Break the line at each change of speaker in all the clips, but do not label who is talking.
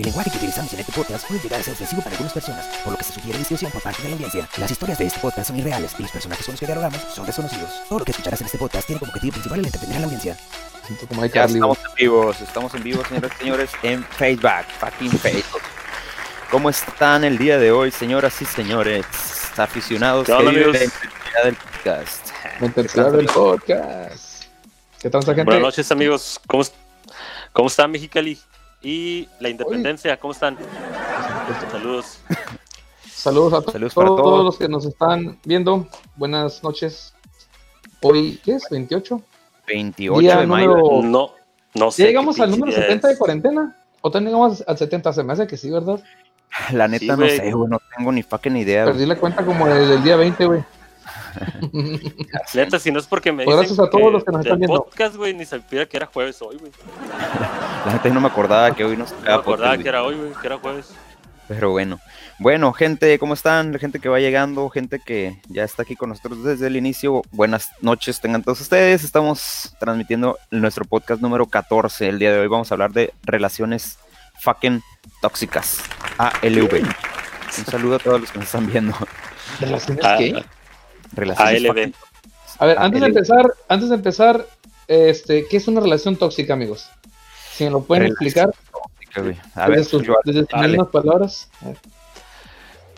El lenguaje que utilizamos en este podcast puede llegar a ser ofensivo para algunas personas, por lo que se sugiere discreción por parte de la audiencia. Las historias de este podcast son irreales y los personajes con los que dialogamos son desconocidos. Todo lo que escucharás en este podcast tiene como objetivo principal el entretener a la audiencia.
Siento como hay
Ya estamos en vivos, estamos en vivo, señoras y señores, en Facebook, fucking Facebook. ¿Cómo están el día de hoy, señoras y señores, aficionados
¿Qué onda,
que viven
amigos?
la intensidad del podcast?
del podcast. ¿Qué tal, gente?
Buenas noches, amigos. ¿Cómo, cómo está Mexicali? Y la independencia, ¿cómo están? Saludos.
Saludos a to-
Saludos para
todos,
todos.
los que nos están viendo. Buenas noches. Hoy, ¿qué es? ¿28?
28
Día
de mayo.
número-
No, no sé.
¿Ya llegamos al número
pinche
70 de cuarentena? ¿O también llegamos al 70? Se me hace que sí, ¿verdad?
La neta
Sí,
no sé, güey, no tengo ni fucking idea.
Perdí la cuenta como desde el día 20, güey.
Neta, si no es porque me
Pues
dicen
gracias a todos los que nos están viendo.
podcast, güey, ni sabía que era jueves hoy, güey.
La yo no me acordaba que hoy nos
No me acordaba
podcast,
que era hoy, güey, que era jueves.
Pero bueno. Bueno, gente, ¿cómo están? La gente que va llegando, gente que ya está aquí con nosotros desde el inicio. Buenas noches tengan todos ustedes. Estamos transmitiendo nuestro podcast número 14. El día de hoy vamos a hablar de relaciones fucking tóxicas. ALV. Un saludo a todos los que nos están viendo.
¿Relaciones
Ah,
qué?
Relaciones fucking-
A ver, antes de empezar, antes de empezar, este, ¿qué es una relación tóxica, amigos? Si me lo pueden
Relación
explicar
tóxica. A ver,
desde sus, desde palabras.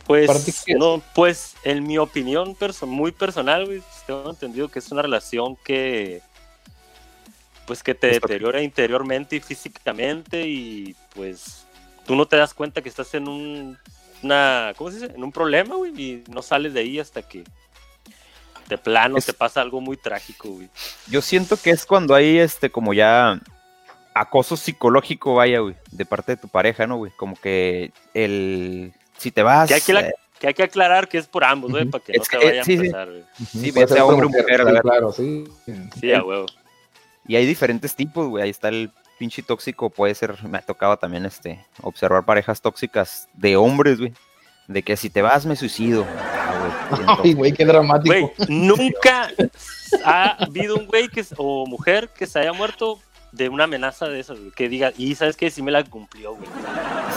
Pues, no, pues, en mi opinión perso- muy personal, güey, pues, tengo entendido que es una relación que, pues, que te
Es tóxica.
deteriora interiormente y físicamente y, pues, tú no te das cuenta que estás en un, una, ¿cómo se dice? En un problema, güey, y no sales de ahí hasta que de plano
Es-
te pasa algo muy trágico, güey.
Yo siento que es cuando hay este como ya acoso psicológico, vaya, güey, de parte de tu pareja, ¿no, güey? Como que el si te vas
Que hay que, la-
eh,
que hay que aclarar que es por ambos, güey, para que
Es
no se
que,
vaya a
sí, sí.
empezar, güey.
Sí, ya sea
ser
hombre o mujer, la
sí,
verdad.
claro, sí.
Sí, a huevo.
y hay diferentes tipos, güey. Ahí está el pinche tóxico, puede ser, me ha tocado también este observar parejas tóxicas de hombres, güey. De que si te vas me suicido. Ah, güey,
Ay, güey, qué dramático.
Güey, nunca ha habido un güey que, o mujer que se haya muerto de una amenaza de esas, güey, que diga, y sabes que sí me la cumplió, güey.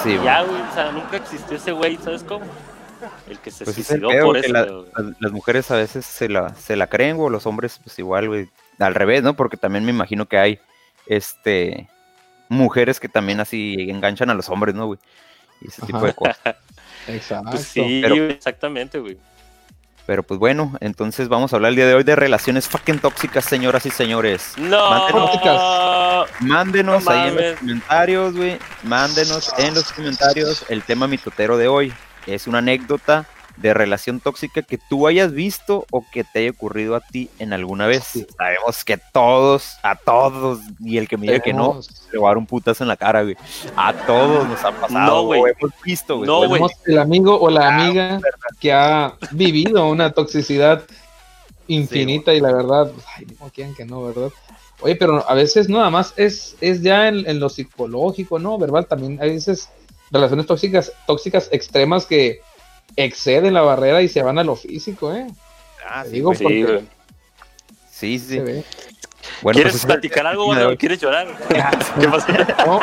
Sí, güey.
Ya, güey, o sea, nunca existió ese güey, ¿sabes cómo? El que se
Pues
suicidó por eso.
la-
güey.
las, las mujeres a veces se la, se la creen, o los hombres, pues igual, güey. Al revés, ¿no? Porque también me imagino que hay este mujeres que también así enganchan a los hombres, ¿no, güey? Y ese tipo de cosas.
Exacto.
Pues sí,
pero-
exactamente, güey.
Pero pues bueno, entonces vamos a hablar el día de hoy de relaciones fucking tóxicas, señoras y señores.
No,
Mándenos-
Mándenos
No
ahí en los comentarios, güey. Mándenos en los comentarios el tema mitotero de hoy. Es una anécdota de relación tóxica que tú hayas visto o que te haya ocurrido a ti en alguna vez.
Sí.
Sabemos que todos, a todos, y el que me diga que no, le va a dar un putazo en la cara, güey. A todos nos ha pasado,
No, güey.
o hemos visto, güey.
No.
Tenemos el amigo o
Ah,
la amiga que ha vivido una toxicidad infinita y la verdad, ay, no quieran que no, ¿verdad? Oye, pero a veces no, nada más es, es ya en, en lo psicológico, ¿no? Verbal, también hay veces relaciones tóxicas, tóxicas extremas que exceden la barrera y se van a lo físico, ¿eh?
Ah, sí,
digo.
Sí,
porque
güey.
sí. Bueno,
¿Quieres
pues,
platicar algo,
hoy.
¿Quieres llorar? ¿Qué pasó?
No,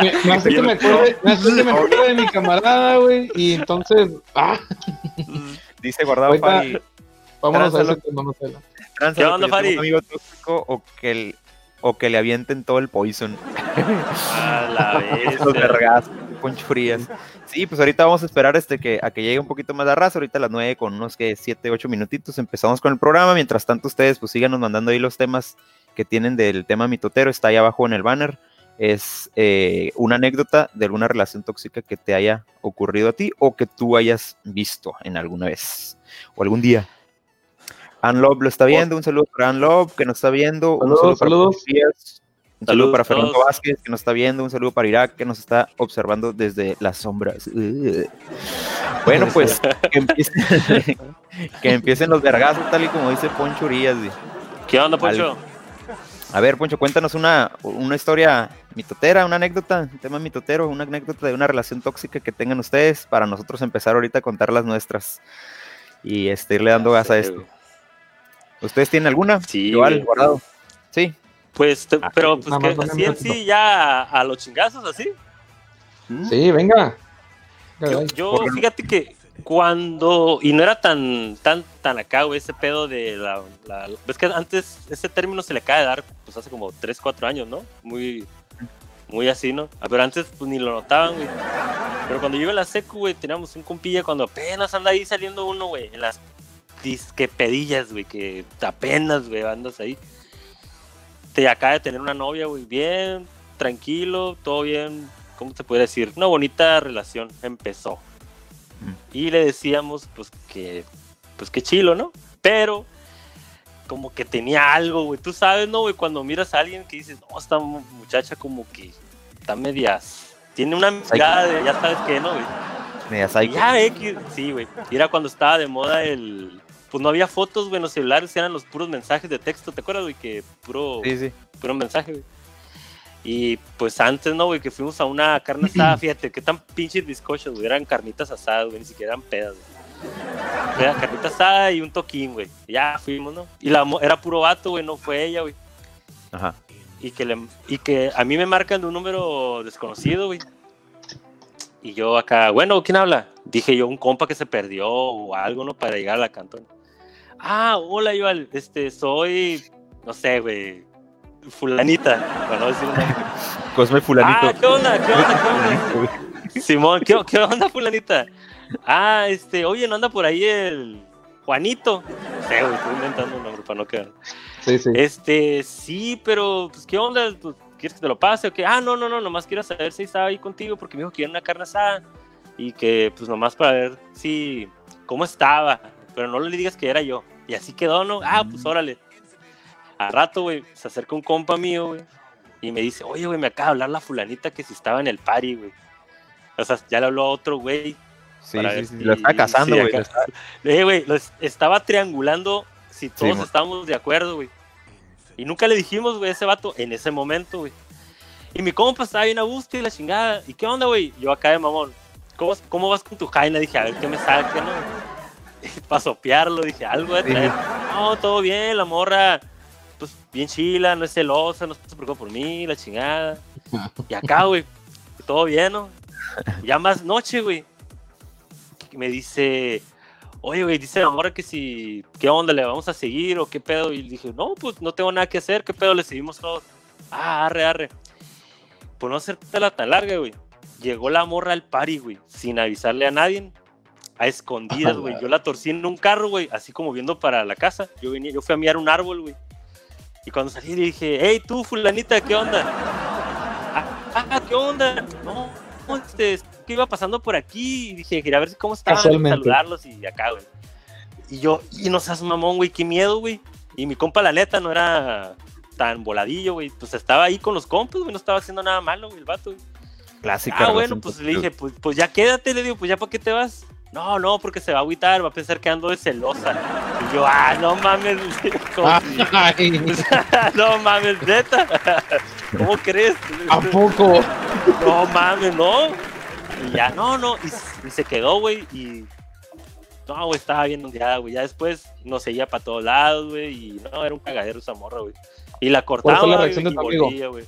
me, me hace que me acuerde, me hace que me acuerde de mi camarada, güey, y entonces, ah,
Dice guardado
Ahorita-
Fari.
vámonos a ese tema.
Tranza,
¿Qué onda,
un amigo tóxico o que, el- o que le avienten todo el poison.
A la
Los
vez.
Poncho Frías. Sí, pues ahorita vamos a esperar este que, a que llegue un poquito más de raza. Ahorita a las 9 con unos que 7, 8 minutitos empezamos con el programa. Mientras tanto, ustedes pues síganos mandando ahí los temas que tienen del tema mitotero. Está ahí abajo en el banner. Es eh, una anécdota de alguna relación tóxica que te haya ocurrido a ti o que tú hayas visto en alguna vez o algún día. Ann Love lo está viendo, un saludo para Ann Love que nos está viendo, un
Saludos,
saludo para
saludos.
Frías, un saludo para Fernando
todos.
Vázquez que nos está viendo, un saludo para Irak que nos está observando desde las sombras. Ugh. Bueno, pues que empiecen, que empiecen los vergazos, tal y como dice Poncho Urias.
¿Qué onda, Poncho?
A ver, Poncho, cuéntanos una, una historia mitotera, una anécdota, un tema mitotero, una anécdota de una relación tóxica que tengan ustedes para nosotros empezar ahorita a contar las nuestras y este, irle dando gas a esto. ¿Ustedes tienen alguna?
Sí,
Igual, guardado. Sí.
Pues, te- pero pues que así en sí ya a, a los chingazos, así.
Sí, venga.
Yo, fíjate que cuando, y no era tan, tan, tan acá, güey, ese pedo de la, la- ves que antes ese término se le acaba de dar, pues hace como 3, 4 años, ¿no? Muy, muy así, ¿no? Pero antes, pues ni lo notaban, güey. Pero cuando yo iba a la secu, güey, teníamos un compilla cuando apenas anda ahí saliendo uno, güey, en las disque pedillas, güey, que apenas, güey, andas ahí. Te acaba de tener una novia, güey, bien, tranquilo, todo bien, ¿cómo te puede decir? Una bonita relación empezó. Y le decíamos, pues que, pues que chilo, ¿no? Pero, como que tenía algo, güey. Tú sabes, ¿no, güey? Cuando miras a alguien que dices, no, esta mu- muchacha como que está medias. Tiene una mirada de, ya sabes qué, ¿no, güey?
Media psycho.
Ya, X, sí, güey. Y Era cuando estaba de moda el. Pues no había fotos, güey, en los celulares, eran los puros mensajes de texto, ¿te acuerdas, güey? Que puro,
Sí, sí.
puro mensaje, güey. Y pues antes, ¿no, güey? Que fuimos a una carne asada, fíjate, qué tan pinches bizcochos, güey. Eran carnitas asadas, güey, ni siquiera eran pedas, güey. Era carnita asada y un toquín, güey. Ya fuimos, ¿no? Y la, era puro vato, güey, no fue ella, güey.
Ajá.
Y que, le, y que a mí me marcan de un número desconocido, güey. Y yo acá, bueno, ¿quién habla? Dije yo, un compa que se perdió o algo, ¿no? Para llegar a la cantón. Ah, hola, Iván, este, soy, no sé, güey, fulanita, para no decir nombre.
Cosme Fulanito.
Ah, ¿qué onda? ¿Qué onda? ¿Qué onda? Simón, ¿qué, qué onda, fulanita? Ah, este, oye, ¿no anda por ahí el Juanito? No sé, güey, estoy inventando un nombre para no quedar.
Sí, sí.
Este, sí, pero, pues, ¿qué onda? ¿Quieres que te lo pase o qué? Ah, no, no, no, nomás quiero saber si estaba ahí contigo porque me dijo que iba a una carne asada y que, pues, nomás para ver si, cómo estaba, pero no le digas que era yo. Y así quedó, ¿no? Ah, pues, órale. A rato, güey, se acerca un compa mío, güey, y me dice, oye, güey, me acaba de hablar la fulanita que si estaba en el party, güey. O sea, ya le habló a otro güey.
Sí, sí, sí.
si-
Lo está cazando,
sí,
güey.
acá. Eh, güey, los estaba triangulando si todos
mo-
estábamos de acuerdo, güey. Y nunca le dijimos, güey, a ese vato en ese momento, güey. Y mi compa estaba bien a gusto y la chingada. ¿Y qué onda, güey? Yo acá de mamón. ¿Cómo, cómo vas con tu jaina? Dije, a ver qué me saque, ¿no? Para sopearlo, dije, algo de traer. No, todo bien, la morra, pues bien chila, no es celosa, no se preocupa por mí, la chingada. Y acá, güey, todo bien, ¿no? Ya más noche, güey. Me dice, oye, güey, dice la morra que si, ¿qué onda? ¿Le vamos a seguir o qué pedo? Y dije, no, pues no tengo nada que hacer, ¿qué pedo? Le seguimos todos. Ah, arre, arre. Por no hacerte la tan larga, güey. Llegó la morra al party, güey, sin avisarle a nadie. A escondidas, güey. Yo la torcí en un carro, güey, así como viendo para la casa. Yo venía, yo fui a mirar un árbol, güey. Y cuando salí le dije, hey, tú, fulanita, ¿qué onda? Ah, ah, ¿qué onda? No, este, es que iba pasando por aquí y dije, quería ver cómo estaban, saludarlos y acá, güey. Y yo, y no seas mamón, güey, qué miedo, güey. Y mi compa, la neta, no era tan voladillo, güey. Pues estaba ahí con los compas, güey, no estaba haciendo nada malo, güey, el vato, güey.
Clásica.
Ah, bueno, pues le dije, pues, pues ya quédate, le digo, pues ya para qué te vas. No, no, porque se va a agüitar, va a pensar que ando de celosa. Y yo, ah, no mames, no mames, neta. ¿Cómo crees?
¿A poco?
No mames, no. Y ya, no, no. Y, se quedó, güey. Y. No, güey, estaba bien ondeada, güey. Ya después nos seguía para todos lados, güey. Y no, era un cagadero esa morra, güey. Y la cortaba.
fue la
güey,
reacción de
y
tu amigo?
volvía, güey.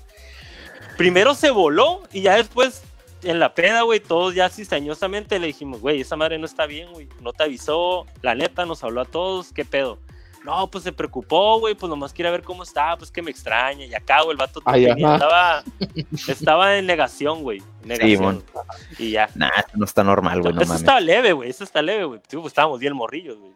Primero se voló y ya después, en la peda, güey, todos ya cizañosamente le dijimos, güey, esa madre no está bien, güey. No te avisó. La neta nos habló a todos. ¿Qué pedo? No, pues se preocupó, güey, pues nomás quiere ver cómo está, pues que me extraña. Y acá, güey, el vato
Ay,
estaba, estaba en negación, güey. Negación.
mon.
y ya.
Nah, esto no está normal, güey, no
eso
mames.
está leve, güey, eso está leve, güey. Sí, pues, estábamos bien morrillos, güey.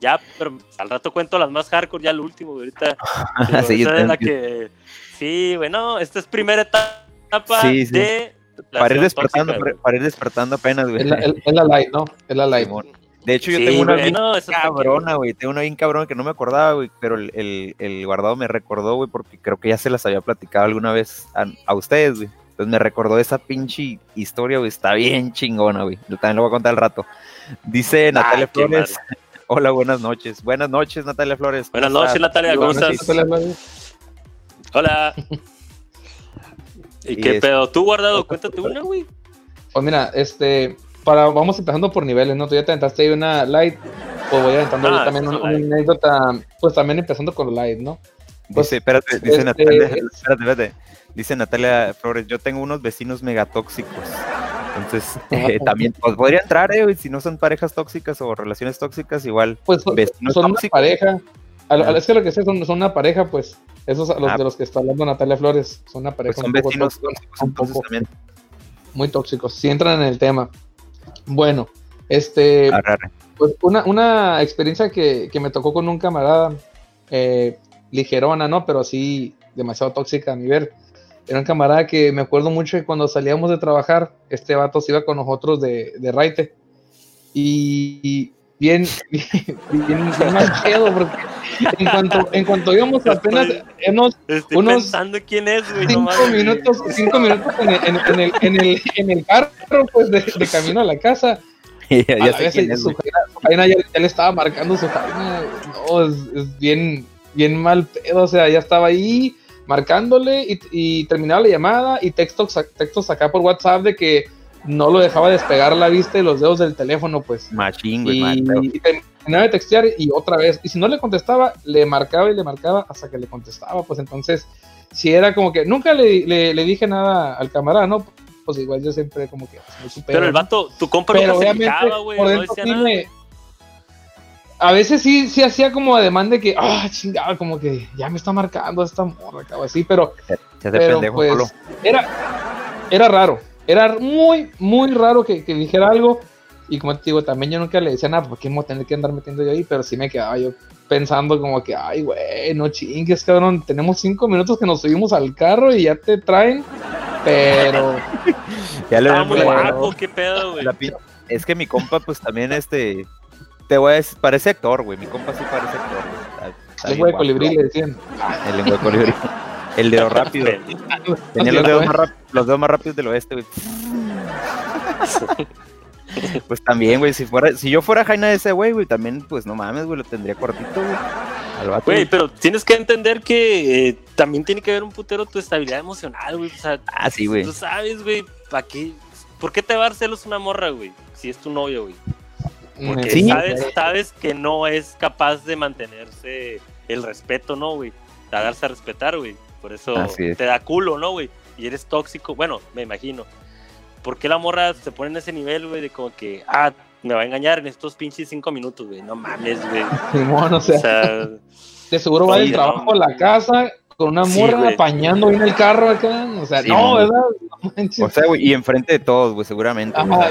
Ya, pero al rato cuento las más hardcore, ya lo último, güey. Ahorita.
Sí,
esa es la que. Sí, güey, no, esta es primera etapa
Sí, sí.
de.
Para ir despertando,
tóxica,
para, ir despertando apenas, güey.
Es la, es la light, ¿no? Es la light.
Simón. De hecho, yo
Sí,
tengo una
güey,
bien
no,
cabrona, güey. Tengo una bien cabrona que no me acordaba, güey. Pero el, el, el guardado me recordó, güey, porque creo que ya se las había platicado alguna vez a, a ustedes, güey. Entonces me recordó esa pinche historia, güey. Está bien chingona, güey. Yo también lo voy a contar al rato. Dice Natalia
Ah, qué
Flores. Hola, buenas noches. Buenas noches, Natalia Flores.
Buenas
¿Cómo
noches? Natalia, ¿cómo estás? Hola. ¿Y
Y
qué
es-
pedo? ¿Tú guardado? Cuéntate una, güey.
Pues mira, este, para, vamos empezando por niveles, ¿no? Tú ya te aventaste ahí una light, pues voy aventando
Ah,
yo también una, anécdota, pues también empezando con light, ¿no? Pues,
dice, espérate, dice
este,
Natalia,
es-
espérate, espérate. Dice Natalia Flores, yo tengo unos vecinos megatóxicos. Entonces, eh, también pues, podría entrar, eh, güey, si no son parejas tóxicas o relaciones tóxicas, igual.
Pues son,
Vecinos
son una
tóxicos.
pareja. A lo-. Es que lo que sé son, son una pareja, pues. Esos a los
Ah.
de los que está hablando Natalia Flores. Son una
Pues
pareja
son
un poco
vecinos tóxicos,
un poco
también.
muy tóxicos. Si entran en el tema. Bueno, este. Pues una, una experiencia que, que me tocó con un camarada eh, ligerona, ¿no? Pero sí demasiado tóxica a mi ver. Era un camarada que me acuerdo mucho que cuando salíamos de trabajar, este vato se iba con nosotros de, de raite. Y, y bien, bien, bien, bien mal pedo, porque en cuanto, en cuanto íbamos apenas unos
Estoy
Unos
pensando quién es, güey.
cinco
güey.
minutos, cinco minutos en el, en, en el, en el, en el carro, pues, de, de camino a la casa,
ya
a la
sé
vez
quién es,
su,
güey.
jaina, su jaina ya, ya le estaba marcando su jaina. No, es, es bien, bien mal pedo. O sea, ya estaba ahí marcándole y, y terminaba la llamada y textos, textos acá por WhatsApp de que no lo dejaba despegar la vista y los dedos del teléfono, pues.
Machín, güey,
Y, y terminaba de textear y otra vez. Y si no le contestaba, le marcaba y le marcaba hasta que le contestaba. Pues entonces, si era como que nunca le, le, le dije nada al camarada, ¿no? Pues igual yo siempre como que me supero,
Pero el vato, tu compa
pero
nunca se güey.
por
No decía
sí
nada.
me- a veces sí, sí hacía como ademán de que, ah, chingada, como que ya me está marcando esta morra, acá, así, pero,
Se
pero pues era, era raro, era muy, muy raro que, que dijera algo, y como te digo, también yo nunca le decía nada, porque me voy a tener que andar metiendo yo ahí, pero sí me quedaba yo pensando como que, ay, güey, no chingues, cabrón, tenemos cinco minutos que nos subimos al carro y ya te traen, pero...
Ya le
Pero-
guapo, qué pedo, güey.
Es que mi compa, pues también este. Te voy a decir, parece actor, güey. Mi compa sí parece actor, güey.
Lengua de colibrí le decían.
El lengua de colibrí. El dedo rápido. Tenía los dedos, más los dedos más rápidos del oeste, güey. Pues también, güey, si fuera, si yo fuera Jaina de ese güey, güey, también, pues no mames, güey, lo tendría cortito, güey.
Güey, pero tienes que entender que eh, también tiene que ver un putero tu estabilidad emocional, güey. O sea,
Ah, sí, güey.
tú sabes, güey, ¿para qué? ¿Por qué te va a dar celos una morra, güey? Si es tu novio, güey. Porque
Sí.
sabes, sabes que no es capaz de mantenerse el respeto, ¿no, güey? A darse a respetar, güey. Por eso
Así es.
te da culo, ¿no, güey? Y eres tóxico. Bueno, me imagino. ¿Por qué la morra se pone en ese nivel, güey? De como que, ah, me va a engañar en estos pinches cinco minutos, güey. No mames, güey.
Simón, o sea,
O sea,
de seguro va
sí,
del
no,
trabajo a la casa con una
Sí,
morra
güey.
apañando en el carro acá. O sea,
Sí,
no,
no.
¿verdad? No manches.
O sea, güey, y enfrente de todos, güey, seguramente. güey.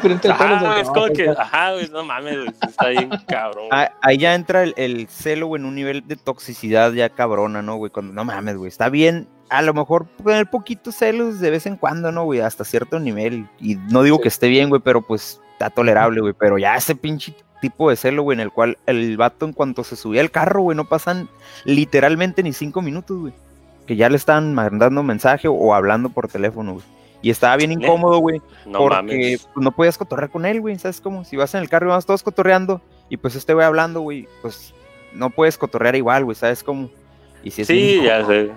Frente a todos los
ajá,
del
es como que, ajá, güey, no mames, güey. Está bien cabrón. güey.
Ah, Ahí ya entra el, el celo, güey, en un nivel de toxicidad ya cabrona, ¿no, güey? Cuando no mames, güey, está bien. A lo mejor tener poquitos celos de vez en cuando, ¿no, güey? Hasta cierto nivel. Y no digo
Sí.
que esté bien, güey, pero pues está tolerable, güey. Pero ya ese pinche tipo de celo, güey, en el cual el vato en cuanto se subía al carro, güey, no pasan literalmente ni cinco minutos, güey. Que ya le están mandando mensaje o hablando por teléfono, güey. Y estaba bien incómodo, güey.
no
porque
mames.
pues, no podías cotorrear con él, güey. ¿Sabes cómo? Si vas en el carro y vamos todos cotorreando y pues este güey hablando, güey, pues no puedes cotorrear igual, güey. ¿Sabes cómo? Y si es
Sí,
bien
ya
incómodo,
sé.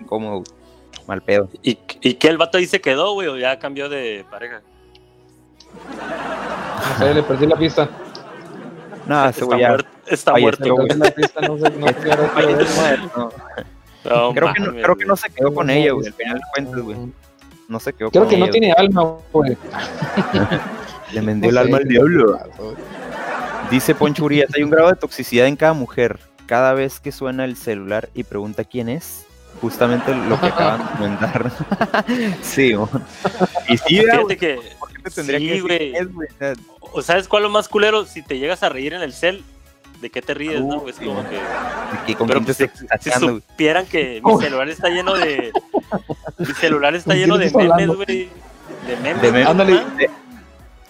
incómodo, güey. mal pedo.
¿Y, ¿Y qué el vato ahí se quedó, güey? ¿O ya cambió de pareja?
No sé, le perdí la pista.
No, ese
está
güey ya.
muerto. Está muerto,
güey. creo, que no,
mames,
creo que no
güey.
se quedó con ella, güey. Al final de cuentas, güey. No se quedó
Creo
con
que no tiene alma, güey.
güey. Le vendió el alma al diablo. Dice Poncho Urias, hay un grado de toxicidad en cada mujer. Cada vez que suena el celular y pregunta quién es, justamente lo que acaban de comentar. sí, mo. y sí,
Fíjate
güey,
que.
¿por qué te tendría
sí,
que decir
güey.
es, güey? ¿O
sabes cuál es lo más culero? Si te llegas a reír en el cel, ¿de qué te ríes, no? Es como que.
que ¿Con
Pero
quién te
pues, si supieran que mi celular está lleno de. Mi celular está
¿Con quién
lleno de memes, güey. De memes.
De memes.
Ándale.
¿no?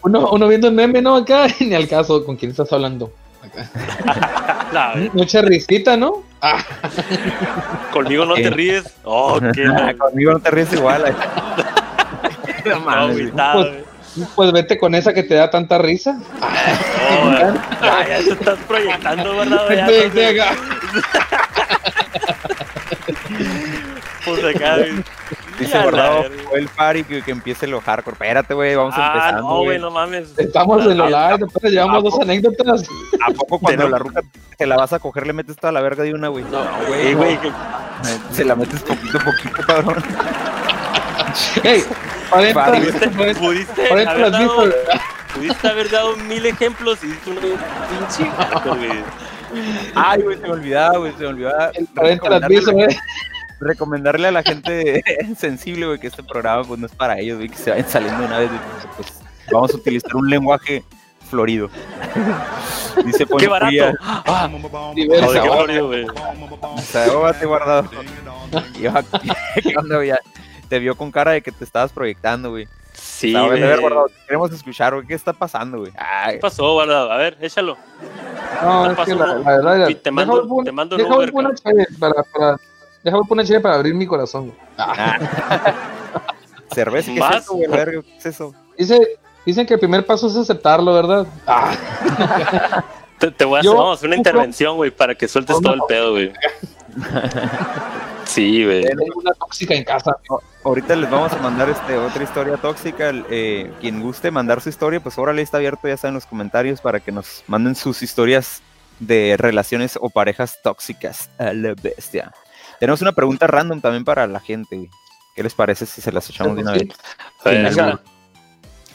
Uno, uno viendo el meme, ¿no? Acá, ni al caso, ¿con quién estás hablando? Acá. Mucha risita, ¿no? Ah,
conmigo no
¿Qué?
te ríes. Oh, qué
conmigo no te ríes igual. güey. no
No,
mames,
agüitado,
Pues- pues vete con esa que te da tanta risa.
Güey. Ah, ya te estás proyectando, ¿verdad? Ya, no sé.
acá.
Pues acá.
Dice guardado fue el party que, que empiece lo hardcore. Espérate, güey, vamos
Ah,
empezando.
no, güey, no mames.
Estamos en lo live, después llevamos dos anécdotas.
¿A poco cuando la ruca te la vas a coger le metes toda la verga de una, güey?
No, güey, güey. que-
Se la metes poquito a poquito, cabrón.
Hey, 40,
Vale.
Pudiste,
40,
pudiste
40
haber dado, pudiste haber dado mil ejemplos y diste uno pinche gato, güey.
Ay, güey, se me olvidaba, güey, se me olvidaba.
El 40 las visto,
recomendarle,
güey.
recomendarle a la gente sensible, güey, que este programa pues no es para ellos, güey, que se vayan saliendo una vez. pues, vamos a utilizar un lenguaje florido. Dice Poncho
Qué barato. Ah,
Diversa,
qué florido, güey.
Guardado. Yo, ¿Qué onda, güey? Te vio con cara de que te estabas proyectando, güey.
Sí,
bueno, a ver,
güey.
guardado, te queremos escuchar, güey. ¿Qué está pasando, güey? Ay,
¿Qué pasó, guardado? A ver, échalo.
No, es que la,
un-
la verdad,
y te mando-
déjame pon-
te mando un
déjame
Uber,
para, para, déjame poner cheve para abrir mi corazón. güey.
cerveza, ¿qué
Más.
es eso, güey? ¿Qué es eso?
Dice, dicen que el primer paso es aceptarlo, ¿verdad? Ah,
Te, te voy a hacer
Yo-
vamos una intervención, güey, para que sueltes todo el pedo, güey. Sí, güey.
tengo una tóxica en casa.
Ahorita les vamos a mandar este otra historia tóxica. eh, quien guste mandar su historia, pues órale, está abierto ya está en los comentarios para que nos manden sus historias de relaciones o parejas tóxicas. A la bestia. Tenemos una pregunta random también para la gente, güey. ¿Qué les parece si se las echamos de una vez? Sin albur.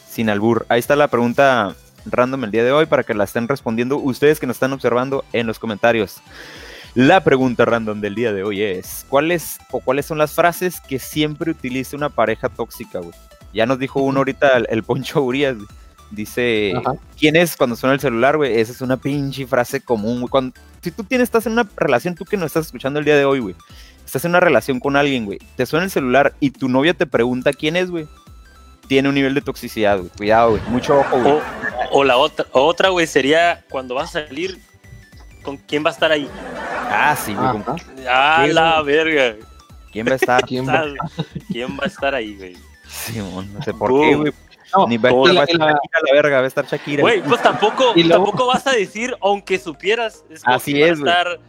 Sin albur. Ahí está la pregunta random el día de hoy para que la estén respondiendo ustedes que nos están observando en los comentarios. La pregunta random del día de hoy es, ¿cuáles o cuáles son las frases que siempre utiliza una pareja tóxica, güey? Ya nos dijo uno ahorita el, el Poncho Urias, güey. Dice,
Ajá.
¿quién es cuando suena el celular, güey? Esa es una pinche frase común, güey. Cuando, si tú tienes, estás en una relación, tú que nos estás escuchando el día de hoy, güey. Estás en una relación con alguien, güey. Te suena el celular y tu novia te pregunta quién es, güey. Tiene un nivel de toxicidad, güey. Cuidado, güey. Mucho ojo, güey.
O, o la otra, otra, güey, sería cuando vas a salir, ¿con quién va a estar ahí?
Ah, sí, güey. ¿con
Ah,
¿Qué,
la verga.
¿Quién va a estar?
¿Quién va?
¿Quién va a estar ahí, güey?
Simón, no sé por
Boom.
qué, güey.
No,
Ni va a
como
estar,
la-
va a estar
la-
Shakira la verga, va a estar Shakira.
Güey, pues tampoco,
luego-
tampoco vas a decir, aunque supieras. Es como
Así
que van a
es,
estar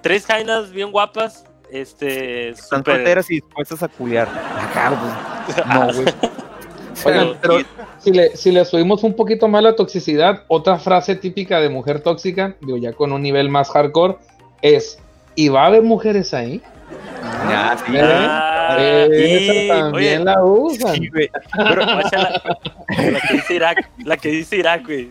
tres jainas bien guapas, este,
Están solteras y dispuestas a culiar. Acá, pues. No, güey.
Oigan,
Pero-
pero si le, si le subimos un poquito más la toxicidad, otra frase típica de mujer tóxica, digo ya con un nivel más hardcore, es ¿y va a haber mujeres ahí?
Ah, sí,
¿Eh?
Ah, y,
también
oye,
la usan.
sí, güey.
pero, la, la que dice Irak, la que dice Irak, güey.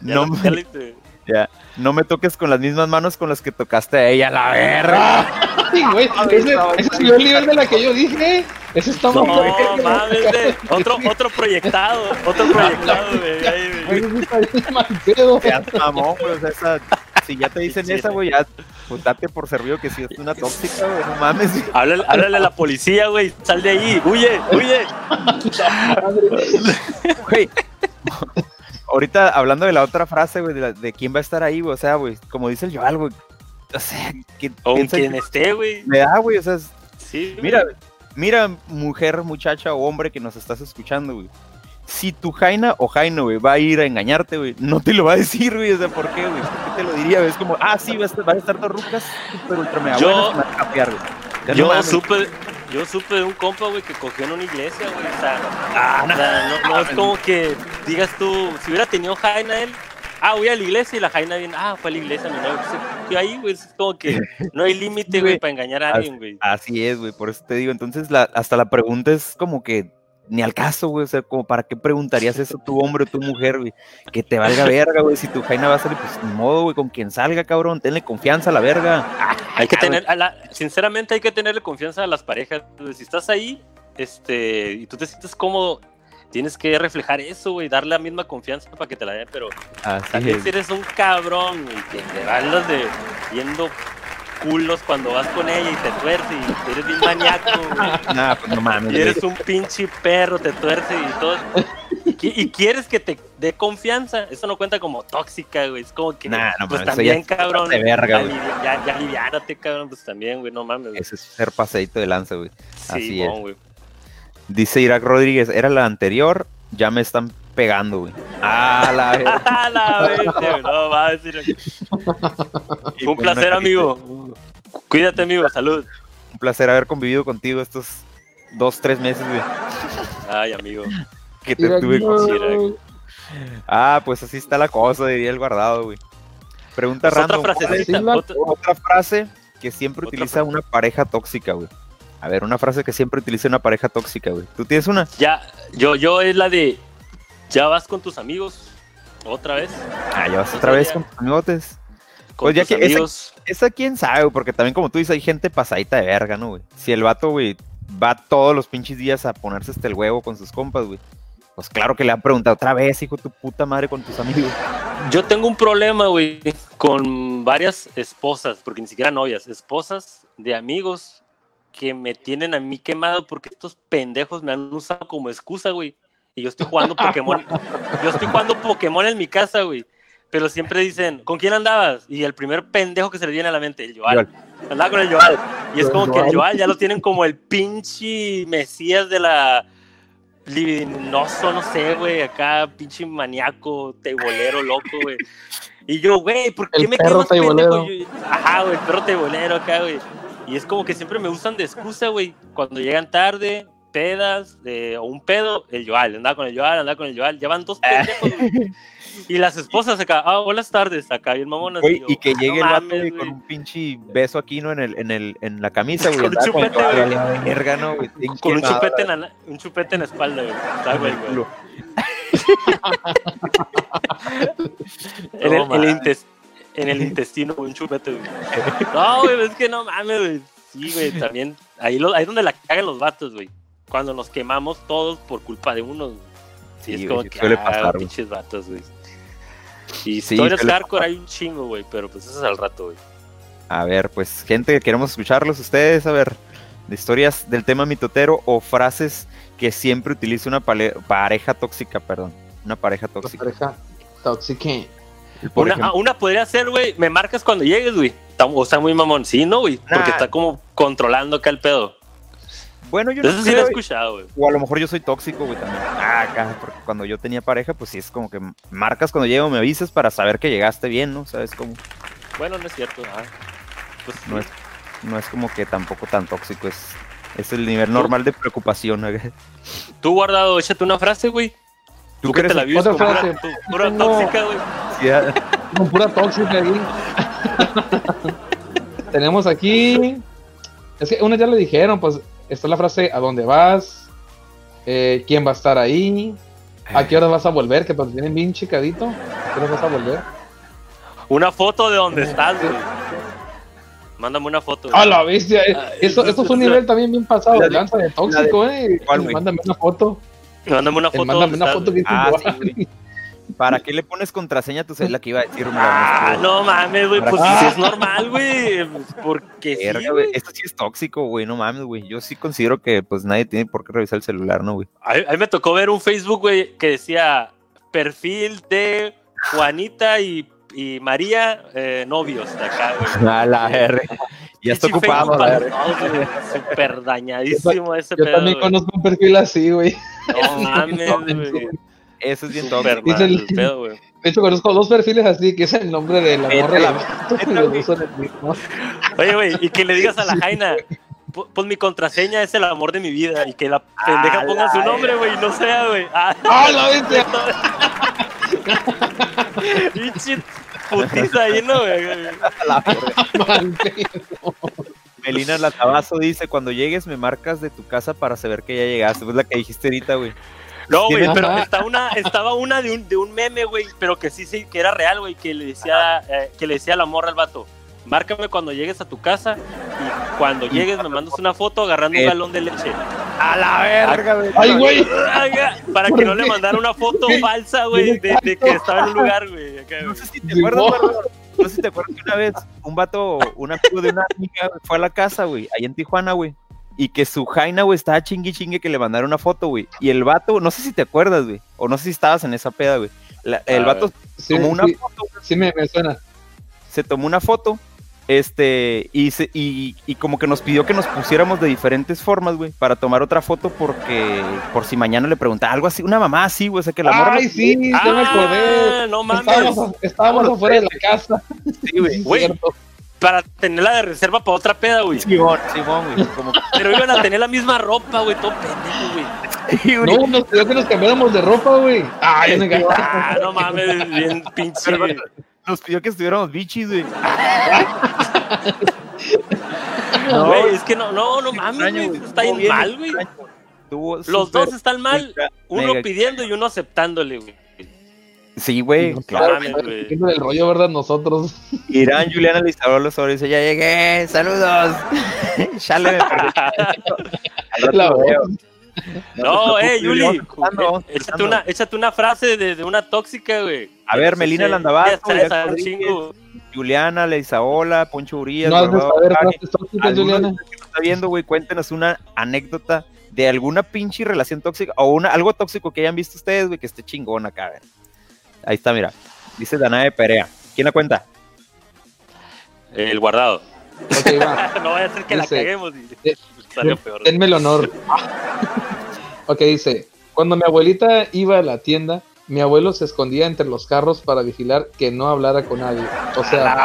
Ya
No,
la-
me-
ya
no me toques con las mismas manos con las que tocaste a ella, la verga.
Ay, güey, ese, ese subió el nivel de la que yo dije. Ese está
No,
muy
mames, güey. Otro, otro proyectado, otro proyectado, güey.
Ya mamón, güey. O sea, esa- si ya te dicen esa, güey, ya, pues date por servido que si es una tóxica, güey, no mames. güey.
Háblale, háblale a la policía, güey. Sal de ahí. Huye, huye.
Güey. Ahorita hablando de la otra frase, güey, de, la- de quién va a estar ahí, güey, o sea, güey, como dice el Joal, güey, o sea, que
O quien
que
esté, güey.
me da, güey, o sea,
Sí, güey.
mira, mira, mujer, muchacha o hombre que nos estás escuchando, güey. Si tu Jaina o Jaino, güey, va a ir a engañarte, güey, no te lo va a decir, güey, o sea, ¿por qué, güey? ¿Por qué te lo diría? Es como, ah, sí, va a estar, van a estar dos rucas súper ultra mega
Yo-
buenas, y van a capear, güey. O sea, no
Yo supe, yo supe de un compa, güey, que cogió en una iglesia, güey. O sea,
Ah,
o sea, no, no es como que digas tú, si hubiera tenido Jaina él, ah, voy a la iglesia y la Jaina viene, ah, fue a la iglesia, mi novio. Y ahí, güey, es como que no hay límite, güey. para engañar a alguien, güey.
Así es, güey, por eso te digo. Entonces, la, hasta la pregunta es como que ni al caso, güey. O sea, como para qué preguntarías eso tu hombre o tu mujer, güey. Que te valga verga, güey. Si tu jaina va a salir, pues ni modo, güey, con quien salga, cabrón. Tenle confianza a la verga.
Hay que tener, a la- sinceramente hay que tenerle confianza a las parejas. güey. Si estás ahí, este, y tú te sientes cómodo, tienes que reflejar eso, güey, darle la misma confianza para que te la den, pero
Así
también
es.
si eres un cabrón y que te andas de viendo culos cuando vas con ella y te tuerce y eres bien maníaco, güey.
Nah, pues no mames,
Y eres un pinche perro, te tuerce y todo. Y, qui- y quieres que te dé confianza. Eso no cuenta como tóxica, güey. Es como que,
Nah, no
pues
mames,
también,
ya es
cabrón.
de verga, güey.
ya, ya aliviánate, cabrón. Pues también, güey. No mames. güey.
Ese es ser paseíto de lanza, güey. así
Sí,
es.
bon, güey.
Dice Irak Rodríguez, era la anterior, ya me están pegando, güey. Ah, la verga.
A la No, va a decir.
Y
Fue un placer, amigo. Cuídate, amigo. Salud.
Un placer haber convivido contigo estos dos, tres meses, güey.
Ay, amigo.
Que te
Mira,
tuve
no.
Ah, pues así está la cosa, diría el guardado, güey. Pregunta
Pues otra
random. ¿cuál es
frasecita.
Sí, la-
otra-
Otra frase que siempre
Otra
utiliza una pareja tóxica, güey. A ver, una frase que siempre utiliza una pareja tóxica, güey. ¿Tú tienes una?
Ya, yo, yo es la de. Ya vas con tus amigos. Otra vez.
Ah, ya vas
Esa
otra vez
ya.
con tus amigotes.
Con
Pues ya
tus
que esa-
amigos.
Esa quién sabe, porque también como tú dices, hay gente pasadita de verga, ¿no, güey? Si el vato, güey, va todos los pinches días a ponerse hasta el huevo con sus compas, güey. Pues claro que le han preguntado otra vez, hijo de tu puta madre, con tus amigos.
Yo tengo un problema, güey, con varias esposas, porque ni siquiera novias, esposas de amigos que me tienen a mí quemado porque estos pendejos me han usado como excusa, güey. Y yo estoy jugando Pokémon. yo estoy jugando Pokémon en mi casa, güey. Pero siempre dicen, ¿con quién andabas? Y el primer pendejo que se le viene a la mente, el Joal. Andaba con el Joal. Y es como que el
Joal.
Joal ya lo tienen como el pinche mesías de la libidinoso, no sé, güey, acá pinche maníaco, teibolero, loco, güey. Y yo, güey, ¿por qué
El
me
perro
quemas, pendejo? Yo- Ajá, güey, el perro teibolero acá, güey. Y es como que siempre me usan de excusa, güey. Cuando llegan tarde, pedas, eh, o un pedo, el Joal, andaba con el Joal, andaba con el Joal. Ya van dos pendejos, güey. Y las esposas acá, ah, buenas tardes, acá bien mamonas.
Güey,
yo,
y que
"Ah,
llegue
no
el vato,
mames,
güey,
güey".
con un pinche beso aquí, ¿no? En, el, en, el, en la camisa, güey.
Con un chupete, güey.
verga, ¿no, güey?
Con un chupete, en la, un chupete en la espalda, güey. Está, güey, güey.
culo.
En, el, el
mames.
intes- en el intestino, güey, un chupete, güey. No, güey, es que no mames, güey. Sí, güey, también. Ahí, lo, ahí es donde la cagan los vatos, güey. Cuando nos quemamos todos por culpa de unos. güey.
Sí,
es como que,
suele
ah,
pasar,
pinches vatos, güey. Y
Sí,
historias hardcore hay un chingo, güey, pero pues eso es al rato, güey.
A ver, pues, gente, queremos escucharlos ustedes, a ver, de historias del tema mitotero o frases que siempre utiliza una pareja tóxica, perdón. Una pareja tóxica.
pareja tóxica.
Una,
ejemplo.
ah, una podría ser, güey, me marcas cuando llegues, güey. Está- O está muy mamón. Sí, ¿no, güey? Porque
Nah.
está como controlando acá el pedo.
Bueno, yo no
Eso sí lo he escuchado, güey.
o a lo mejor yo soy tóxico, güey, también. Ah, acá, porque cuando yo tenía pareja, pues sí es como que marcas cuando llego, me avisas para saber que llegaste bien, ¿no? ¿Sabes cómo?
Bueno, no es cierto. ah. Pues,
No es, no es como que tampoco tan tóxico, es, es el nivel normal de preocupación. acá.
Tú, guardado, échate una frase, güey.
¿Tú
Tú que
crees
te la vives pura,
frase.
tu- pura tóxica, güey.
Sí, ah,
Con pura tóxica ahí. Tenemos aquí. Es que una ya le dijeron, pues está la frase ¿a dónde vas? Eh, ¿Quién va a estar ahí? ¿A qué hora vas a volver? Que te lo tienen bien chicadito. ¿A qué hora vas a volver?
Una foto de donde estás, güey. Mándame una foto. güey.
¡A la bestia! eh,
Ah,
Eso,
eso-
esto es un nivel también bien pasado
La
de
de-
lanza de tóxico, eh. Mándame una foto.
Mándame una
eh,
foto.
Mándame una foto bien
Ah, sí. ¿Para qué le pones contraseña a tu celular? La que iba a decir,
Ah, no mames, güey. Pues sí es normal, güey. Porque sí, güey.
Esto sí es tóxico, güey. No mames, güey. Yo sí considero que pues nadie tiene por qué revisar el celular, ¿no, güey?
A, a mí me tocó ver un Facebook, güey, que decía perfil de Juanita y, y María, eh, novios de acá, güey.
A la verga. Ya está ocupado,
güey. Súper dañadísimo ese
Yo
pedo.
también
güey.
conozco un perfil así, güey.
No mames, güey.
Eso es bien.
Dice
mal
el-
el pedo, güey.
De hecho, conozco dos perfiles así, que es el nombre de la morra
la-.
Oye, güey, y que le digas a la Jaina, "Pu- pues mi contraseña es el amor de mi vida, y que la pendeja ponga su nombre, güey, y no sea, güey. Ah,
¡Ah, la bestia!
pinche putiza ahí, ¿no, güey?
Melina Latabazo dice, cuando llegues me marcas de tu casa para saber que ya llegaste. Pues la que dijiste ahorita, güey.
No, güey, pero está una, estaba una de un, de un meme, güey, pero que sí, sí, que era real, güey, que le decía, eh, que le decía a la morra al vato, márcame cuando llegues a tu casa y cuando llegues me mandas una foto agarrando un
Eh.
galón de leche.
A la verga, güey.
¡Ay, güey!
Para que no le mandara una foto falsa, güey, de, de que estaba en un lugar, güey.
No sé si te acuerdas, no sé si te acuerdas que una vez un vato, un amigo de una amiga fue a la casa, güey, ahí en Tijuana, güey. Y que su jaina, güey, estaba chingui chingue que le mandaron una foto, güey. Y el vato, no sé si te acuerdas, güey. O no sé si estabas en esa peda, güey. La- el vato
Sí,
tomó una
sí,
foto,
sí me, me suena.
se tomó una foto, este, y, se- y, y como que nos pidió que nos pusiéramos de diferentes formas, güey, para tomar otra foto porque, por si mañana le preguntaba algo así, una mamá así, güey, o sea, que la morra
¡Ay, sí! Ya me acordé.
Ah, no mames.
Estábamos, estábamos afuera de la casa.
sí, güey.
Para tenerla de reserva para otra peda, güey.
Simón, Simón, güey. Como
Pero iban a tener la misma ropa, güey, todo pendejo, güey.
No, nos pidió que nos cambiáramos de ropa, güey. Ah, ya me.
Ah, no mames, bien pinche. güey.
nos pidió que estuviéramos bichis, güey.
Güey, es que no, no, no mames,
extraño,
güey. Está bien mal, güey. Los dos están mal. Uno pidiendo y uno aceptándole, güey.
Sí, güey,
No,
claro.
güey.
Del rollo, ¿verdad? Nosotros.
Irán, Juliana Lizardo Osorio dice, ya llegué, saludos.
La
lo veo.
No, eh,
vamos
Échate una, échate una frase de, de una tóxica, güey.
A ver, Melina
Sí, ya
Rodríguez,
chingo.
Juliana, Leizaola, Poncho Urias,
No saber frases tóxicas, Juliana.
los que nos está viendo, güey, cuéntenos una anécdota de alguna pinche relación tóxica o una, algo tóxico que hayan visto ustedes, güey, que esté chingón acá, güey. Ahí está, mira. Dice Danae Perea. ¿Quién la cuenta?
El guardado.
Va.
no vaya a ser que la caguemos y
eh,
salió peor.
Denme el honor. Ok, dice. Cuando mi abuelita iba a la tienda, mi abuelo se escondía entre los carros para vigilar que no hablara con nadie. O sea,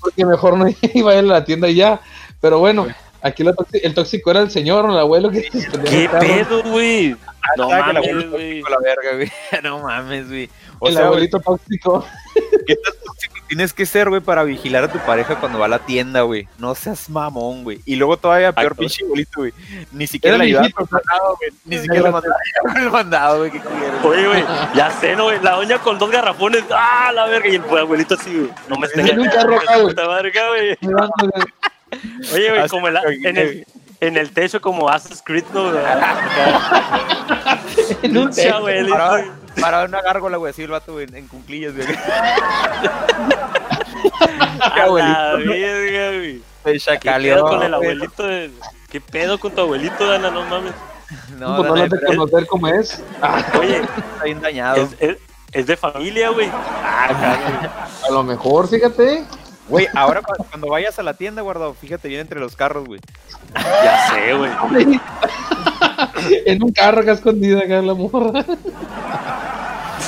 porque, mejor no iba a ir a la tienda y ya. Pero bueno, aquí lo el tóxico era el señor o el abuelo que se escondía en
¿Qué
el carro.
pedo, güey? No
Ah, la
mames, güey.
tóxico, la verga, güey. No mames, güey. O
el
sea, güey,
abuelito tóxico.
¿qué tan tóxico tienes que ser, güey, para vigilar a tu pareja cuando va a la tienda, güey? No seas mamón, güey. Y luego todavía peor pinche abuelito, güey. Ni siquiera
Era
le ayudaba. Ni siquiera le mandaba el mandado, güey. Qué culero.
Oye, güey, ya sé, ¿no, güey? La doña con dos garrafones. ¡Ah, la verga! Y el abuelito así, güey. No me estés
En un carro acá, güey.
Oye, güey, como en, el, en el techo, como Assassin's Creed, ¿no?
En un techo.
abuelito.
Para, para una gárgola, güey, así el vato, güey, en cunclillas, güey. Abuelito.
güey. ¿Qué pedo con el
güey.
abuelito? de- ¿Qué pedo con tu abuelito, Dana? No mames.
No,
Pues no lo de
pero
conocer cómo es.
Oye,
está bien dañado.
es, es, es de familia, güey. Ah,
a lo mejor, fíjate.
Güey, ahora cu- cuando vayas a la tienda, guardado, fíjate bien entre los carros, güey.
Ya sé, güey.
en un carro acá escondida acá la morra.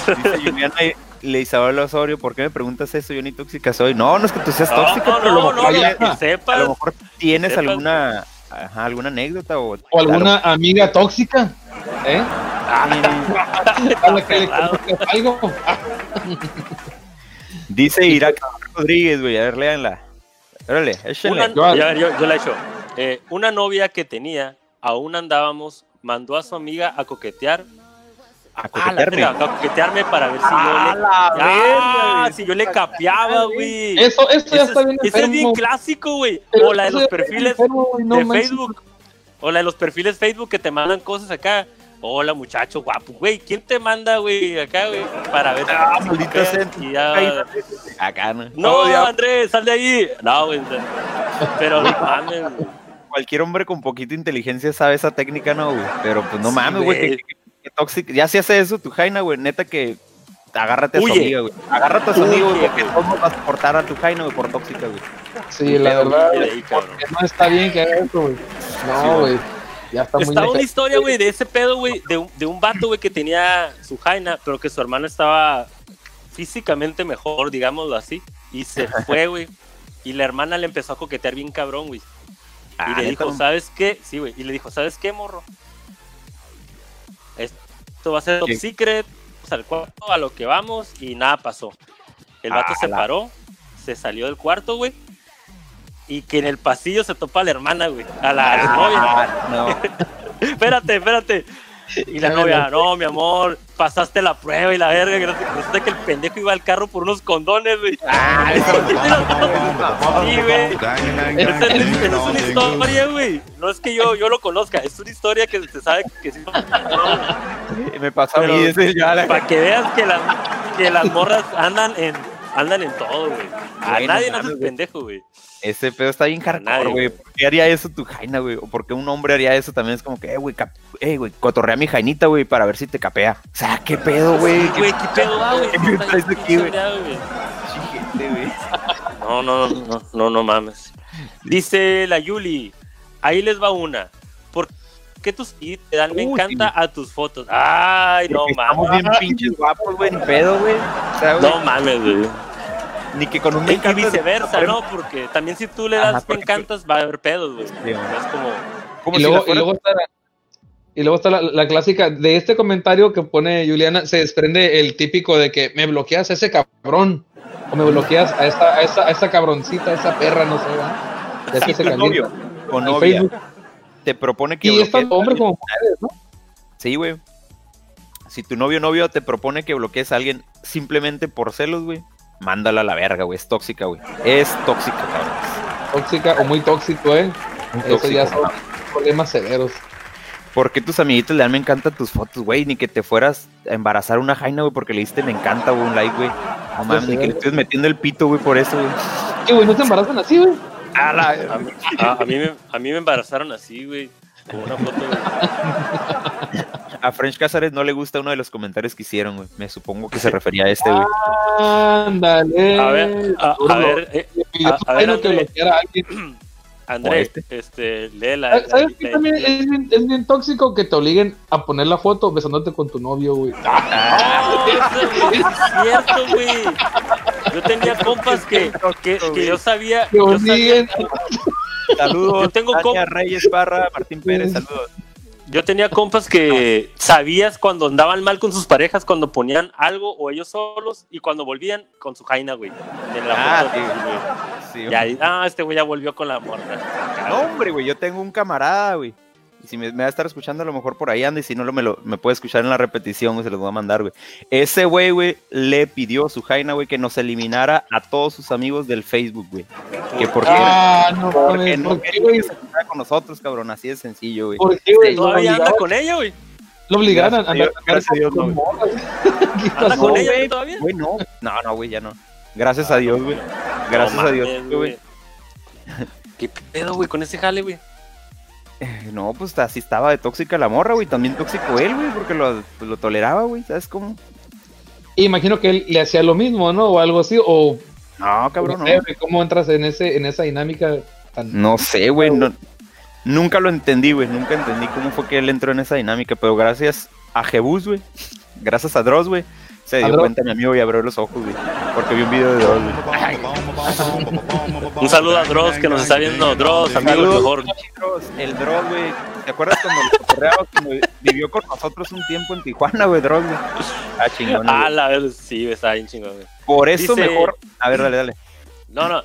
Dice Juliana Leisabel Osorio, ¿por qué me preguntas eso? Yo ni tóxica soy. No, no es que tú seas
No,
tóxica,
no,
pero a lo
no,
mejor,
no,
tienes-
que
a lo
sepas.
mejor tienes
sepas.
alguna, ajá, alguna anécdota o,
O alguna amiga tóxica. ¿Eh? A la que le algo. Ah,
Dice Irak Rodríguez, güey, a ver, léanla. Órale, échenle.
Una,
Yo-
a ver, yo, yo la he hecho. Eh, una novia que tenía, aún andábamos, mandó a su amiga a coquetear.
A
Ah, la
coquetearme.
verga, a coquetearme para ver si yo
Ah,
le.
la
Ah,
güey.
si yo le capeaba, güey.
Eso, esto ya está
es,
bien
ese es bien clásico, güey. O la de
eso
los perfiles
enfermo, no
de
manches.
Facebook. O la de los perfiles Facebook que te mandan cosas acá. Hola, muchacho guapo. Güey, ¿quién te manda, güey, acá, güey? Para ver
Ah,
y ya-
Acá, ¿no?
No,
Oh, ya,
Andrés, sal de ahí. No, güey. Pero no mames, güey.
Cualquier hombre con poquita inteligencia sabe esa técnica, ¿no, güey? Pero pues no
Sí,
mames, güey.
güey.
que- que tóxico. Ya si hace eso tu Jaina, güey, neta que agárrate a
Huye.
amiga, güey. Agárrate a
Huye,
amigo, güey, porque
güey.
¿cómo vas a soportar a tu Jaina, güey, por tóxica, güey?
Sí, la verdad. Porque no está bien que haga eso, güey. No, güey. Ya está muy
Estaba una historia, güey, de ese pedo, güey, de un, de un vato, güey, que tenía su jaina, pero que su hermano estaba físicamente mejor, digámoslo así, y se fue, güey. Y la hermana le empezó a coquetear bien cabrón, güey. Y
Ah,
le dijo, ¿sabes qué? Sí, güey. Y le dijo, ¿sabes qué, morro? Esto va a ser top
¿Qué?
secret, pues, al cuarto, a lo que vamos, y nada pasó. El vato
Ah,
se
la-
paró, se salió del cuarto, güey. Y que en el pasillo se topa a la hermana, güey. A la, a la novia.
Ah, no.
espérate, espérate. Y la novia, no, mi amor, pasaste la prueba y la verga. que no sé- Resulta que el pendejo iba al carro por unos condones, güey.
Ah, eso
Sí, güey. Es, una historia, güey. No es que yo, yo lo conozca, es una historia que se sabe que sí.
Me pasó a mí,
Para que veas que, las que las morras andan en, andan en todo, güey. A nadie nace pendejo, güey.
Ese pedo está bien hardcore, güey. ¿Por qué haría eso tu Jaina, güey? O por qué un hombre haría eso también? Es como que, eh, güey, eh, güey, cotorrea a mi Jainita, güey, para ver si te capea. O sea, ¿qué pedo, güey?
Sí, güey, qué pedo va, güey.
¿Qué
bien
traes aquí, güey?
No, no, no, no, no, no mames. Dice la Yuli, ahí les va una. ¿Por qué tus te dan me encanta a tus fotos? Ay, no
Porque Estamos
mames.
bien pinches guapos, pedo, güey,
No mames, güey.
Ni que con un me
Y viceversa, ¿no? Porque también si tú le das
Ajá,
me
porque-
encantas, va a haber pedos, güey.
Sí.
Es como,
Como
y,
si
luego,
la fuera-
y luego está, la, y luego está la, la clásica de este comentario que pone Juliana, se desprende el típico de que me bloqueas a ese cabrón, o me bloqueas a esta, a esa, a esa cabroncita, a esa perra, no sé, ¿verdad? Ya es que
Si
se
novio o novia
Facebook.
te propone que
Y es tanto como mujeres, ¿no?
Sí, güey. Si tu novio o novio te propone que bloquees a alguien simplemente por celos, güey, mándala a la verga, güey. Es tóxica, güey. Es tóxica, cabrón.
Tóxica o muy tóxico, ¿eh?
Muy
Eso ya
tóxico,
son problemas severos.
¿Por qué tus amiguitos le dan me encantan tus fotos, güey? Ni que te fueras a embarazar a una jaina, güey, porque le diste me encanta, güey, un like, güey. No mames, ni que le estés metiendo el pito, güey, por eso, güey.
¿Qué, güey? ¿No se embarazan así, güey?
A la-
a, mí- a- a mí me, a mí me embarazaron así, güey. Con una foto, güey.
A French Casares no le gusta uno de los comentarios que hicieron, güey. Me supongo que se refería a este, güey.
Ándale.
A ver, a, a ver, eh,
pidió
a- a ver, André.
bloqueara a alguien.
André,
este.
este, lee la.
¿Sabes- ¿Sabes
la-
qué
la-
también
la-
es bien, es bien tóxico que te obliguen a poner la foto besándote con tu novio, güey?
¡Oh, eso es cierto, güey! Yo tenía compas que, que, que yo sabía.
Que
Yo, sabía-.
Saludos,
Yo tengo
Tania Reyes Barra, Martín Pérez, saludos.
Yo tenía compas que sabías cuando andaban mal con sus parejas, cuando ponían algo o ellos solos y cuando volvían con su jaina, güey. En la
Ah,
foto,
sí,
güey.
Sí,
Ya, ah, este güey ya volvió con la morra.
No, hombre, güey, yo tengo un camarada, güey. Si me, me va a estar escuchando, a lo mejor por ahí anda. Y si no, lo, me, lo, me puede escuchar en la repetición, güey, se los voy a mandar, güey. Ese güey, güey, le pidió a su jaina, güey, que nos eliminara a todos sus amigos del Facebook, güey. Que porque,
Ah, no
porque
mames.
no
¿Por qué,
quería que se juntara con nosotros, cabrón. Así de sencillo, güey.
¿Por qué, güey?
Todavía anda con ella, güey.
Lo obligaron a
Gracias a
andar
Dios, gracias a Dios, no,
con
güey.
morras. ¿Qué
¿Anda con ella
güey.
todavía?
Güey, no. No, no, güey, ya no. Gracias a Dios, güey. Gracias
No
a Dios, güey.
¿Qué pedo, güey, con ese jale, güey?
No, pues así estaba de tóxica la morra, güey. También tóxico él, güey, porque lo, pues, lo toleraba, güey. ¿Sabes cómo?
Imagino que él le hacía lo mismo, ¿no? O algo así. O
No, cabrón,
no sé, ¿cómo entras en ese en esa dinámica tan
No sé, güey. no- nunca lo entendí, güey. Nunca entendí cómo fue que él entró en esa dinámica. Pero gracias a Jebus, güey. Gracias a Dross, güey. Se dio cuenta mi amigo y abrió los ojos, güey. Porque vi un video de Dross, güey.
Un saludo a Dross que nos está viendo. Dross, amigo, el mejor.
El Dross, güey. ¿Te acuerdas cuando lo cuando vivió con nosotros un tiempo en Tijuana, güey, Dross, güey? Ah, chingón.
Ah, la verdad, sí, está bien chingón, güey.
Por eso
dice-
mejor. A ver, dale, dale.
No, no.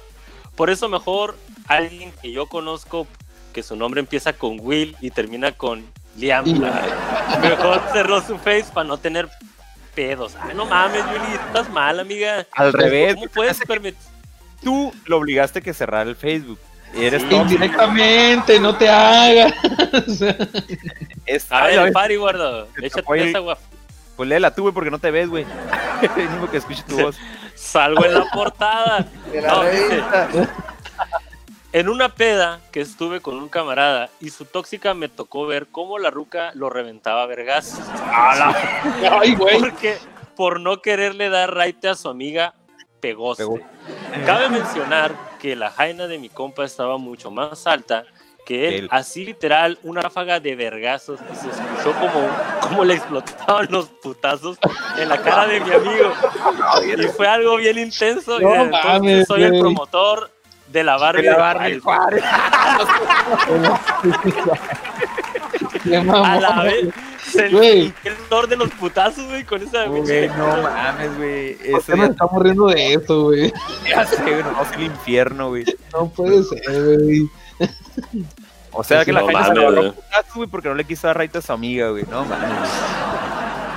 Por eso mejor alguien que yo conozco que su nombre empieza con Will y termina con Liam. Mejor cerró su face para no tener pedos. Ay, no mames, Willy, estás mal, amiga.
Al revés.
¿Cómo puedes permitir?
Tú lo obligaste a que cerrara el Facebook. Eres
Sí.
indirectamente, no te hagas.
Es-
A ver, pari, guardo.
te
Échate esa guapa.
Pues léela tú, güey, porque no te ves, güey. Mismo que escuche tu voz.
Salgo en la portada. No, dice, en una peda que estuve con un camarada y su tóxica me tocó ver cómo la ruca lo reventaba a vergas.
Ay, güey.
Porque por no quererle dar raite a su amiga.
Pegó.
Cabe mencionar que la jaina de mi compa estaba mucho más alta que él,
Él.
así literal, una ráfaga de vergazos y se escuchó como, como le explotaban los putazos en la cara de mi amigo. Y fue algo bien intenso. y
No
desde entonces
mames,
soy el promotor de la Barbie.
De la
de
Barbie
Juárez. A la vez. El dolor de los putazos, güey, con esa
Güey, no mames, güey.
¿Por qué nos estamos riendo de eso, güey?
ya sé, güey, no, es el infierno, güey.
No puede ser, güey.
O sea que la gente se lo agarró putazos, güey, porque no le quiso dar raite a su amiga, güey. No mames.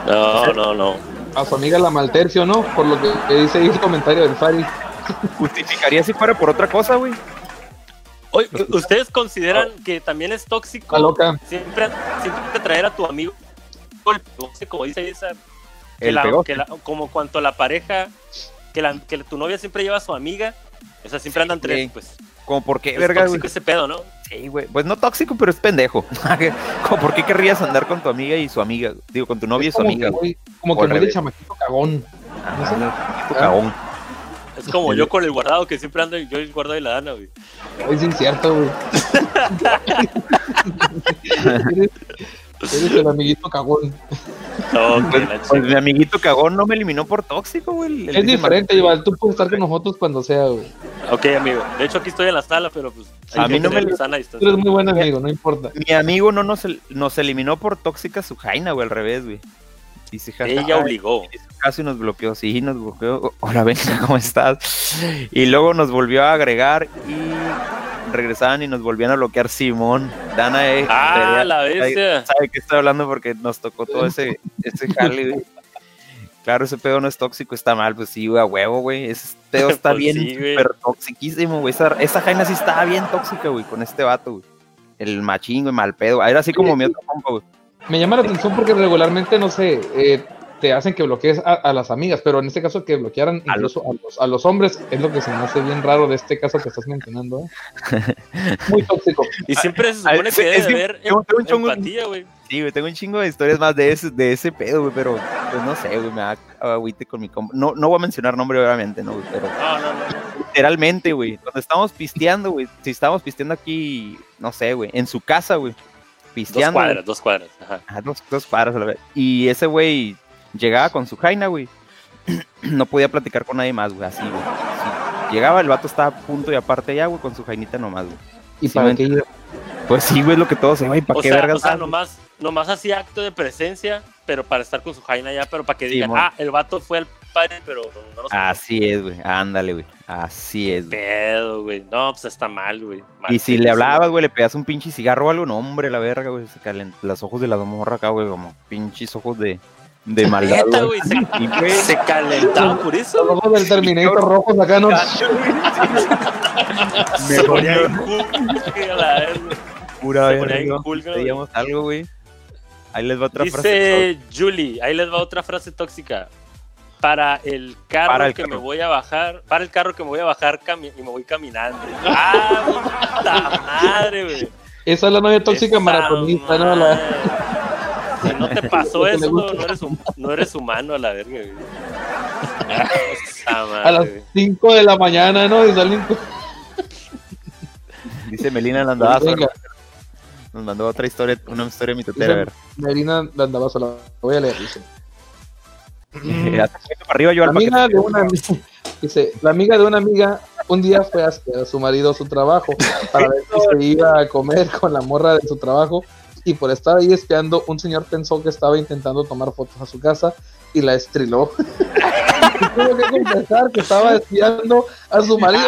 No, no, no.
A su amiga la maltercio, ¿no? Por lo que, que dice ahí el comentario del Fari.
Justificaría si fuera por otra cosa, güey.
Oye, ¿ustedes consideran que también es tóxico
loca.
siempre, siempre traer a tu amigo el pegoste, como dice esa, que
El
la-
pegoste.
que la- como cuanto la pareja, que, la, que tu novia siempre lleva a su amiga, o sea, siempre andan tres,
güey.
pues.
Como por qué,
Es
verga, güey.
tóxico ese pedo, ¿no?
Sí, güey. Pues no tóxico, pero es pendejo. Como por qué querrías andar con tu amiga y su amiga. Digo, con tu novia y su
como
amiga.
que
güey.
como
O
que muy de chamaquito cagón.
Ah, tu cagón.
Es como yo con el guardado, que siempre ando yo el guardado y la dana, güey.
Es incierto, güey. eres, Eres el amiguito cagón.
Ok,
Pues, pues, mi amiguito cagón no me eliminó por tóxico, güey. El-
Es diferente, Iván. Tú puedes estar con nosotros cuando sea, güey.
Ok, amigo. De hecho, aquí estoy en la sala, pero pues.
A mí no me
sana
Tú eres muy buen amigo, no importa.
Mi amigo no nos, el- nos eliminó por tóxica su jaina, güey, al revés, güey. Dice,
Ella obligó.
casi nos bloqueó, sí, nos bloqueó. Hola, venga, ¿cómo estás? Y luego nos volvió a agregar y regresaban y nos volvían a bloquear Simón. Dana, eh,
Ah, la bestia.
sabe que estoy hablando porque nos tocó todo ese, ese jale. Claro, ese pedo no es tóxico, está mal, pues sí, güey, a huevo, güey. Ese pedo está
Pues
bien
sí,
súper toxiquísimo, güey. Esa, esa jaina sí estaba bien tóxica, güey, con este vato, güey. El machín, güey, mal pedo. Era así como mi otro compa, güey.
Me llama la atención porque regularmente, no sé, eh, te hacen que bloquees a, a las amigas, pero en este caso que bloquearan
A
incluso a los, a los hombres es lo que se me hace bien raro de este caso que estás mencionando. ¿eh? Muy tóxico.
Y siempre se supone que debe haber em- empatía, güey.
Sí, güey, tengo un chingo de historias más de ese, de ese pedo, güey, pero pues no sé, güey, me da agüite con mi compa. No, no voy a mencionar nombre, obviamente, ¿no? güey, Pero
No, no, no.
literalmente, güey, cuando estábamos pisteando, güey, si estábamos pisteando aquí, no sé, güey, en su casa, güey, pisteando. güey,
cuadras, dos cuadras. Ajá.
Ah, dos, dos cuadras a la vez. Y ese güey llegaba con su jaina, güey. No podía platicar con nadie más, güey, así, güey. Sí. Llegaba, el vato estaba a punto y aparte ya, güey, con su jainita nomás, güey.
¿Y
Sí,
para
me
qué iba?
Pues sí, güey, lo que todos se güey, ¿para
O
qué
sea,
vergas?
o sea nomás, nomás hacía acto de presencia, pero para estar con su jaina ya, pero para que
Sí,
digan,
mon.
ah, el vato fue el padre, pero no nos
Así es, güey, ándale, güey, así es, güey.
pedo, güey. No, pues está mal, güey. Mal
Y si le hablabas, güey, le pegas un pinche cigarro o algo, no, hombre, la verga, güey, se calen los ojos de la morra acá, güey, como pinches ojos de, de maldad,
Neta,
güey.
güey, se,
Y, güey,
se calentaba por
Los
eso.
ojos del Terminator rojos acá no.
Se ponía verga.
pura verga, pedíamos algo, güey. Ahí les va otra frase.
Dice Julie, ahí les va otra frase tóxica. Para el carro
Para el
que
carro.
me voy a bajar, para el carro que me voy a bajar y me voy caminando. ¡Ah, puta madre, güey!
Esa es la novia tóxica
Esa
maratonista, ¿no? La-.
Si no te pasó eso, no, eres, hum- no eres humano a la verga, güey. Esa
a las
güey.
5 de la mañana, ¿no? Y salen
Dice Melina Landabazo.
Venga.
Nos mandó otra historia, una historia mitotera, a ver.
Marina la andaba sola. Voy a leer, dice.
Hasta que para arriba yo
La
al
amiga de una dice, la amiga de una amiga un día fue a su marido a su trabajo para ver si se iba a comer con la morra de su trabajo y por estar ahí espiando un señor pensó que estaba intentando tomar fotos a su casa y la estriló. Y Tuvo que confesar que estaba espiando a su marido.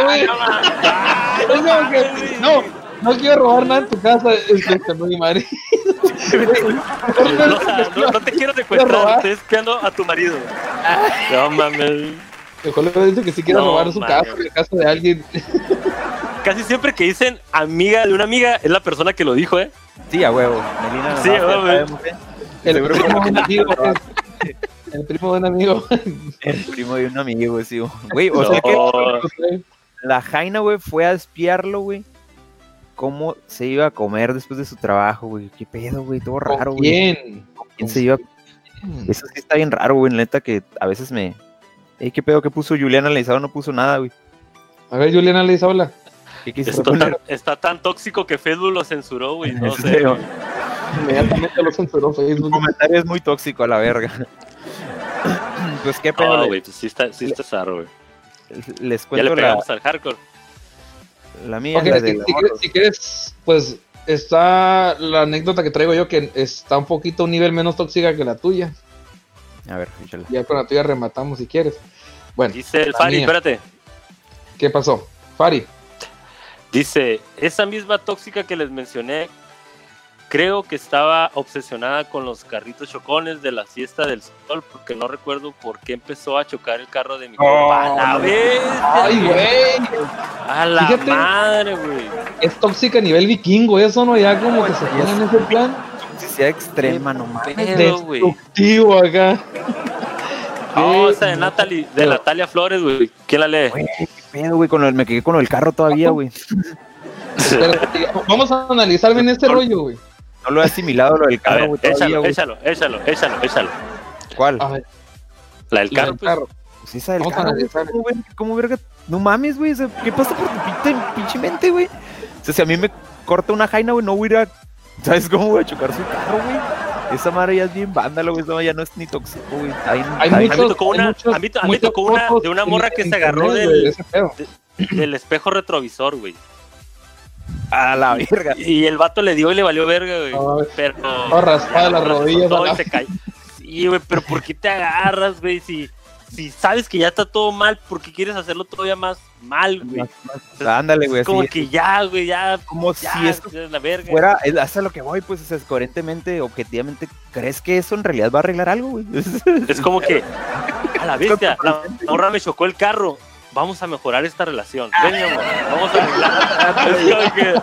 no, no quiero robar nada en tu casa, es que mi marido.
No, o sea, no, no te quiero secuestrar, estoy espiando a tu marido. No mames.
Mejor le dice que si quiere
No,
robar su
mames.
casa, la casa de alguien.
Casi siempre que dicen amiga de una amiga, es la persona que lo dijo, ¿eh?
Sí, a huevo. Melina
Sí, a
¿eh?
El primo de un
no.
amigo. pues. El primo de un amigo.
El primo de un amigo, sí. Güey, o sea que
No.
la Jaina, güey, fue a espiarlo, güey. Cómo se iba a comer después de su trabajo, güey. Qué pedo, güey, todo raro,
¿Con
güey.
quién?
¿Quién se iba? Eso sí está bien raro, güey, neta, que a veces me... Ey, qué pedo, ¿qué puso Juliana Leizado? No puso nada, güey.
A ver, Juliana le dice hola.
¿Qué quisiste
Está tan, está tan tóxico que Facebook lo censuró, güey. No
¿En
sé.
Inmediatamente lo censuró Facebook.
comentario es muy tóxico a la verga. pues qué pedo,
No, güey, pues sí está, sí está zarro, güey.
les
Ya le
la,
pegamos al hardcore.
La mía,
Ok,
la
si,
de
si
la
quieres, si quieres, pues está la anécdota que traigo yo que está un poquito un nivel menos tóxica que la tuya.
A ver, échala.
Ya con la tuya rematamos si quieres. Bueno,
Dice el Fari,
mía.
espérate.
¿qué pasó? Fari,
Dice, esa misma tóxica que les mencioné, creo que estaba obsesionada con los carritos chocones de la fiesta del sol, porque no recuerdo por qué empezó a chocar el carro de mi compa. ¡A la vez!
ay, güey,
¡A la
Fíjate.
madre, güey!
es tóxica a nivel vikingo, eso no ya como que se pone en ese plan
Si sea extrema, no mames.
Destructivo acá.
Oh,
¿Qué?
esa de Natalie, de Natalia Flores, güey. ¿Quién la lee?
Güey, qué pedo, güey, con el, me quedé con el carro todavía, güey.
Vamos a analizar bien este rollo, güey.
No lo he asimilado lo del
A
carro,
ver,
todavía,
échalo, échalo, échalo, échalo, échalo.
¿Cuál?
A ver,
La del
la
carro,
del
pues.
carro.
Pues esa del carro. ¿Cómo, güey? ¿Cómo, verga? No mames, güey. o sea, ¿Qué pasa por tu pinche, pinche mente, güey? O sea, si a mí me corta una jaina, güey, no voy a ir a... ¿Sabes cómo voy a chocar su carro, güey? Esa madre ya es bien vándalo, güey. No, ya no es ni tóxico, güey. Hay,
Hay
hay-
A mí
muchos-
tocó una,
muchos-
a mí, a mí tocó una de una morra que se agarró del, del espejo retrovisor, güey.
A la verga.
Y el vato le dio y le valió verga, güey.
No,
pero.
Todo raspado las rodillas,
todo y
la-
se cayó. Sí, güey, pero ¿por qué te agarras, güey? Si, si sabes que ya está todo mal, ¿por qué quieres hacerlo todavía más mal, güey?
Ándale, güey.
Es como
así,
que ya, güey, ya.
como
ya,
si esto
ya, la verga.
fuera, es hasta lo que voy, pues, o sea, es coherentemente, objetivamente, ¿crees que eso en realidad va a arreglar algo, güey?
Es como que, a la bestia, la morra me chocó el carro. Vamos a mejorar esta relación. Ven, mi amor, vamos a que,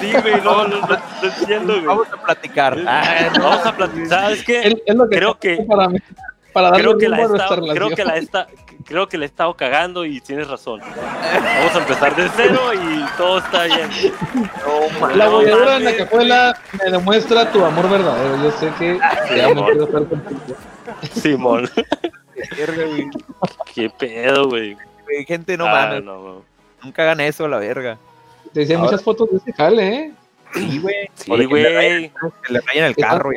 sí, güey, no, no, no, no entiendo, güey.
Vamos a platicar. Ah,
Vamos a platicar. ¿Sabes qué?
Es, es lo que
Creo que-
para, mí- para darle
creo que la he estado, creo que la he esta- creo que la he estado cagando y tienes razón. Vamos a empezar de cero y todo está bien.
La
No
bolladura en la cajuela me demuestra tu amor verdadero. Yo sé que ya me quiero estar contigo.
Simón, qué pedo, güey.
Güey, Gente, no
Ah,
mames,
no,
nunca hagan eso, la verga.
Te decía
Ahora-
muchas fotos de ese jale, ¿eh?
Sí, güey.
Sí, güey.
que le rayen el carro. y.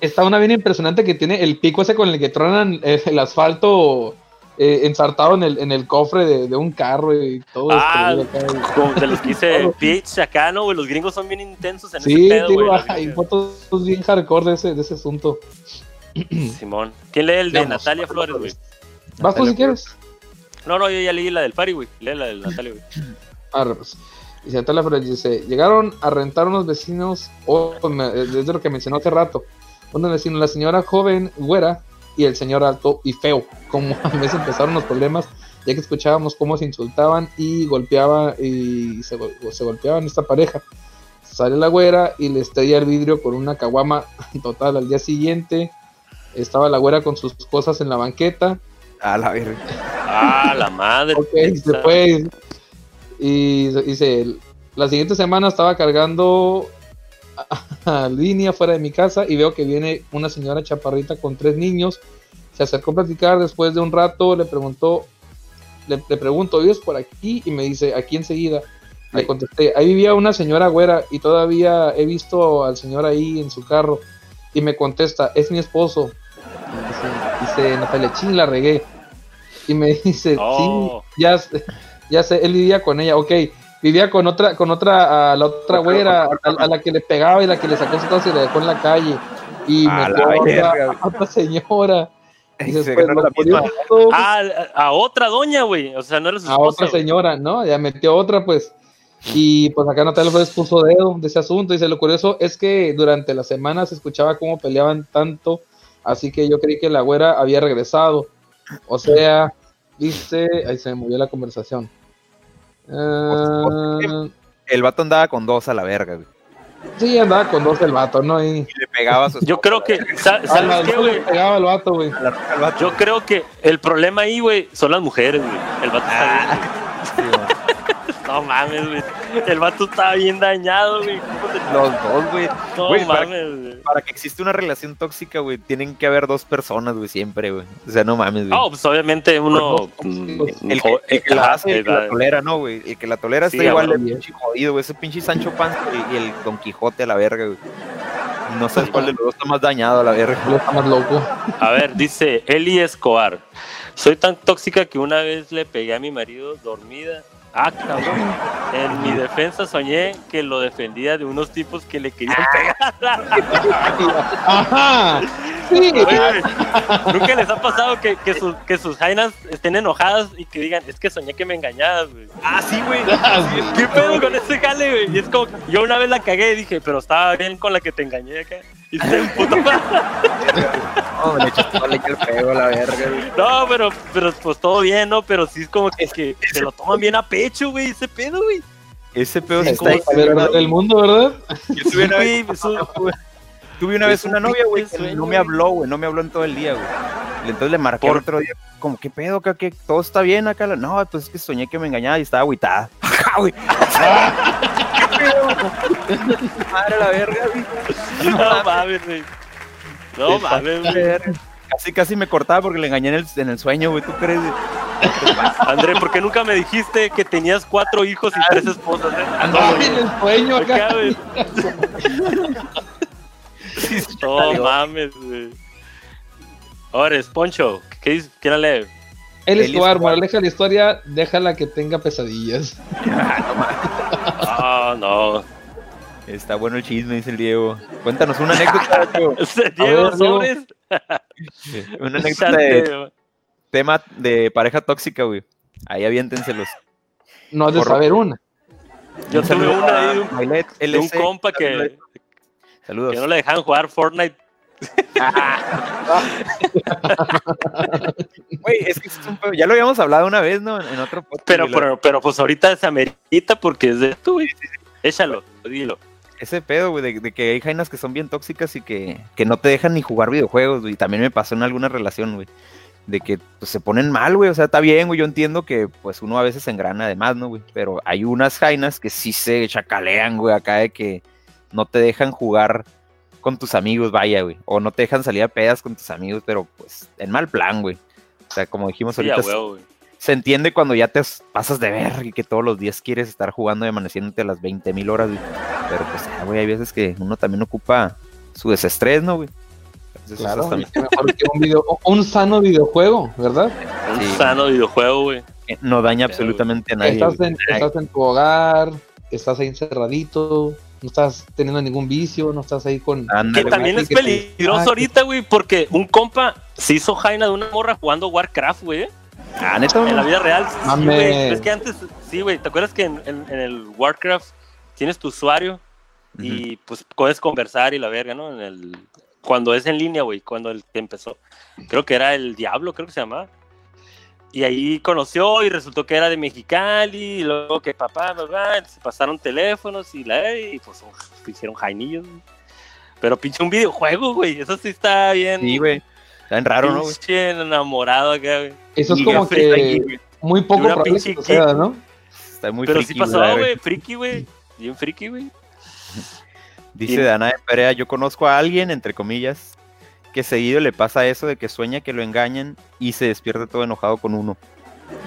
Está una bien impresionante que tiene el pico ese con el que tronan eh, el asfalto eh, ensartado en el, en el cofre de, de un carro y todo.
Ah,
acá,
Como de los que hice pitch acá, ¿no, güey? Los gringos son bien intensos en
Sí,
ese pedo,
digo,
güey. la
hay fotos bien hardcore de ese, de ese asunto.
Simón. ¿Quién lee el de
Vamos.
Natalia Flores, güey?
Vas tú si quieres.
No, no, yo ya leí la del Pari, güey. Lee la de Natalia, güey.
Arre, pues. Dice Natalia Flores, dice, llegaron a rentar unos vecinos, o me- desde lo que mencionó hace rato, unos vecinos, la señora joven, güera, y el señor alto y feo. Como a veces empezaron los problemas, ya que escuchábamos cómo se insultaban y golpeaban, y se golpeaban esta pareja. Sale la güera y le estrella el vidrio con una caguama total al día siguiente. Estaba la güera con sus cosas en la banqueta.
A la verga.
Ah, la madre.
Ok, se fue. Y dice, la siguiente semana estaba cargando a, a línea fuera de mi casa y veo que viene una señora chaparrita con tres niños. Se acercó a platicar después de un rato, le preguntó, le, le pregunto, ¿vives por aquí? Y me dice, aquí enseguida. Le
Ay.
contesté, ahí vivía una señora güera y todavía he visto al señor ahí en su carro. Y me contesta, es mi esposo. Y Dice, Natalia, ching, la regué. Y me dice,
Oh.
sí, ya, ya sé, él vivía con ella, ok. Vivía con otra, con otra, a la otra güera, a, a la que le pegaba y la que le sacó su casa y la dejó en la calle. Y
A
metió
la
a otra,
verga.
a otra señora. Y después lo
Ah, a, otra doña, güey. O sea, no era su
a
esposa.
otra señora, ¿no? Ya metió otra, pues. Y pues acá Natalia Flores puso dedo de ese asunto. Dice, lo curioso es que durante la semana se escuchaba cómo peleaban tanto, así que yo creí que la güera había regresado. O sea, dice, ahí se me movió la conversación. Ah,
El vato andaba con dos a la verga, güey.
sí, andaba con dos el vato, ¿no? Y
Y le pegaba a su
Yo creo que, ¿sabes qué,
dos le
güey?
pegaba el vato, güey.
la al.
Yo creo que el problema ahí, güey, son las mujeres, güey. El vato está bien, güey.
Sí, güey.
No mames, güey. El vato estaba bien dañado, güey. ¿Cómo te-
Los dos, güey.
No
Güey, para-
mames, güey.
Para que exista una relación tóxica, güey, tienen que haber dos personas, güey, siempre, güey. O sea, no mames, güey.
No, pues obviamente uno.
Pues,
mm,
pues,
el, que, el que la
ajá,
hace y el que la tolera, ¿no, güey? El que la tolera
Sí,
está igual de pinche jodido, güey. Ese pinche Sancho Panza y, y el Don Quijote a la verga, güey. No sabes cuál de los dos está más dañado a la verga.
Está más loco.
A ver, dice Eli Escobar. Soy tan tóxica que una vez le pegué a mi marido dormida. Ah, cabrón. En mi defensa soñé que lo defendía de unos tipos que le querían pegar.
Ajá. Sí.
Oye, Nunca les ha pasado que, que, sus, que sus jainas estén enojadas y que digan, es que soñé que me engañabas, güey.
Ah, sí, güey.
¿Qué pedo con ese jale, güey? Y es como, yo una vez la cagué y dije, pero estaba bien con la que te engañé acá. Y se puto
No, le fuego a la verga, güey.
No, pero, pero pues todo bien, ¿no? Pero sí es como que, que se lo toman bien a pecho, güey, ese pedo, güey.
Ese pedo sí
Es
está ahí.
como saber arder el mundo, ¿verdad?
Yo tuve una
Sí,
vez,
eso-
tuve una, vez una novia, güey, que no me habló, güey, no me habló en todo el día, güey. Y Entonces le marqué
Por-
el otro día, como, ¿qué pedo? ¿Qué, qué? todo está bien acá? No, pues es que soñé que me engañaba y estaba agüitada. Ajá, güey. ¿Qué pedo? Madre la verga, güey.
No mames, güey. No mames, güey.
Casi, casi me cortaba porque le engañé en el, en el sueño, güey. ¿Tú crees?
André, ¿por qué nunca me dijiste que tenías cuatro hijos y tres esposas? eh?
Andaba en el sueño acá.
No mames, güey. Ahora, Poncho. ¿Qué dice? ¿Quién la lee?
El Escobar, moraleja la historia, déjala que tenga pesadillas.
Ah, no.
Está bueno el chisme, dice el Diego. Cuéntanos una anécdota, Diego.
Sobres.
Una anécdota de tema de pareja tóxica, güey. Ahí aviéntenselos.
No has de
Corro-
saber una.
Yo
Un
tuve
saludo
una ahí
a
de un, de compa que,
Saludos.
que no le dejaban jugar Fortnite.
Güey, es que es un pedo- ya lo habíamos hablado una vez, ¿no? En, otro podcast.
Pero, pero, pero pues ahorita se amerita porque es de tú, güey. Échalo, dilo.
Ese pedo, güey, de, de que hay jainas que son bien tóxicas y que, que no te dejan ni jugar videojuegos, güey. También me pasó en alguna relación, güey. De que pues, se ponen mal, güey. O sea, está bien, güey. Yo entiendo que pues uno a veces se engrana además, ¿no, güey? Pero hay unas jainas que sí se chacalean, güey, acá de que no te dejan jugar con tus amigos, vaya, güey. O no te dejan salir a pedas con tus amigos, pero pues en mal plan, güey. O sea, como dijimos
Sí,
ahorita,
güey.
Se entiende cuando ya te pasas de ver y que todos los días quieres estar jugando y amaneciéndote a las 20 mil horas, güey. Pero pues, ah, güey, hay veces que uno también ocupa su desestrés, ¿no, güey? Entonces,
Claro,
eso
y
también
mejor que un, video, un sano videojuego, ¿verdad?
Un
Sí.
sano videojuego, güey.
eh, no daña
Pero,
absolutamente a nadie.
Estás en, estás en tu hogar, estás ahí encerradito, no estás teniendo ningún vicio, no estás ahí con...
Que también es
que
peligroso
ah,
ahorita, güey, porque un compa se hizo jaina de una morra jugando Warcraft, güey.
Ah, neta,
En la vida real, sí, güey. Es que antes, sí, güey. ¿Te acuerdas que en, en- en el Warcraft tienes tu usuario y pues puedes conversar y la verga, ¿no? En el, cuando es en línea, güey, cuando el que empezó. Creo que era el Diablo, creo que se llamaba. Y ahí conoció y resultó que era de Mexicali, y luego que papá, papá, se pasaron teléfonos y la y pues uf, hicieron jainillos. Pero pinche un videojuego, güey, eso sí está bien.
Sí, güey. Está bien raro, ¿no?
Pinche enamorado acá, güey.
Eso es
Y
como que muy poco
Una
probable
pinche
que suceda, ¿no?
Está muy
Pero
friki,
sí
verga.
güey, friki, güey. Bien friki, güey.
Dice
Y-
Dana de Perea, yo conozco a alguien, entre comillas, que seguido le pasa eso de que sueña que lo engañan y se despierta todo enojado con uno.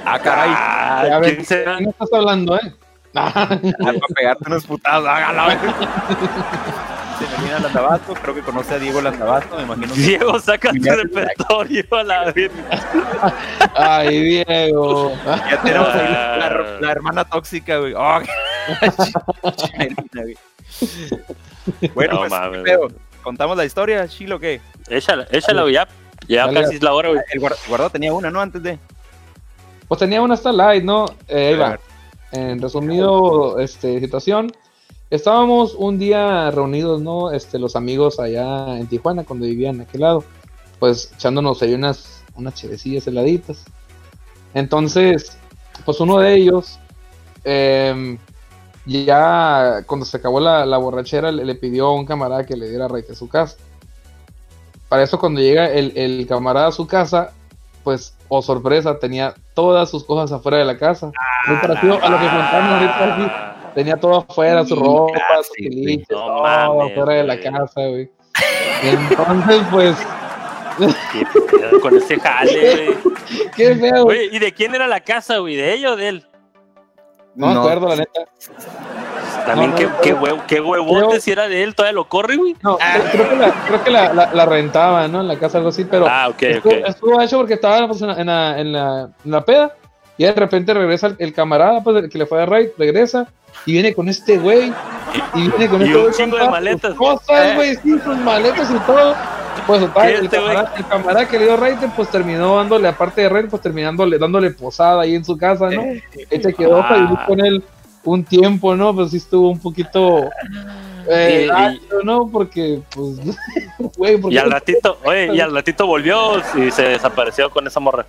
Ah, caray.
Ah,
a ver,
¿quién será?
¿quién estás hablando, eh?
Ah, para pegarte unos putados, hágalo. Se me viene Landabasto, creo que conoce a Diego Landabasto, me imagino. que-
Diego, saca tu repertorio a la verga.
Ay, Diego.
Ya tenemos ahí la,
Ah.
la- la hermana tóxica, güey. Oh, güey. bueno,
No
pues. ¿contamos la historia, Chilo, qué?
Échala, échala, güey, ya. Ya
Dale.
casi es la hora, güey.
El guar- guardado tenía una, ¿no? Antes de...
Pues tenía una Starlight, ¿no? Eh, ahí va. En resumido, este, situación, estábamos un día reunidos, ¿no? Este, los amigos allá en Tijuana, cuando vivían en aquel lado, pues echándonos ahí unas, unas chevecillas heladitas. Entonces, pues uno de ellos, em, ya cuando se acabó la, la borrachera, le, le pidió a un camarada que le diera raite a su casa. Para eso, cuando llega el, el camarada a su casa, pues, oh sorpresa, tenía todas sus cosas afuera de la casa. Muy parecido a lo que contamos ahorita, así, tenía todo afuera, su ropa, sus
No
todo
mames,
afuera de la casa, güey. Entonces, pues,
Qué con ese jale, güey.
qué feo. güey.
¿y de quién era la casa, güey? ¿De ella o de él?
No me
No.
acuerdo, la neta.
También
No,
qué,
no,
qué,
no.
hue- qué huevote
Creo-
si era de él, todavía lo corre, güey.
No, creo- creo que, la, creo que la, la, la rentaba, ¿no? En la casa, algo así, pero
Ah, ok, ok.
estuvo, estuvo hecho porque estaba pues, en, la, en, la, en la peda y de repente regresa el, camarada, pues, el que le fue a raid, regresa y viene con este güey y viene con
Y
este
un
güey
chingo de maletas.
Cosas,
Eh.
güey, sí, sus maletas y todo. Pues total,
¿Qué
el,
este
camarada, el camarada que le dio raid, pues terminó dándole, aparte de raid, pues terminándole, dándole posada ahí en su casa, ¿no? Él se quedó para
Ah.
con él un tiempo, ¿no? Pues sí estuvo un poquito. Eh,
Y-
gacho, ¿no? Porque, pues, güey, porque.
Y al ratito, oye, y al ratito volvió y se desapareció con esa morra.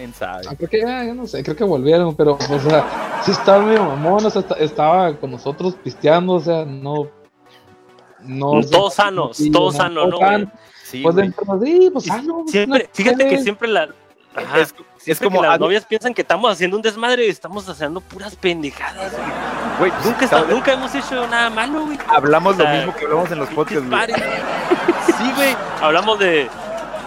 ¿Quién sabe?
Ah, creo que ya, yo no sé, creo que volvieron, pero, o sea, sí estaba medio mamón, o sea, esta- estaba con nosotros pisteando, o sea, no. No.
Todos sanos, todos sanos, ¿no, güey?
Sí,
Pues
güey.
dentro de sí, pues sano.
Siempre,
una
fíjate que siempre la. Ajá,
es, es como
que las novias piensan que estamos haciendo un desmadre y estamos haciendo puras pendejadas, güey.
güey, pues,
Nunca, está- nunca hemos hecho nada malo, güey.
hablamos
O sea,
lo mismo que hablamos en los podcasts, güey.
Sí, güey. Hablamos de,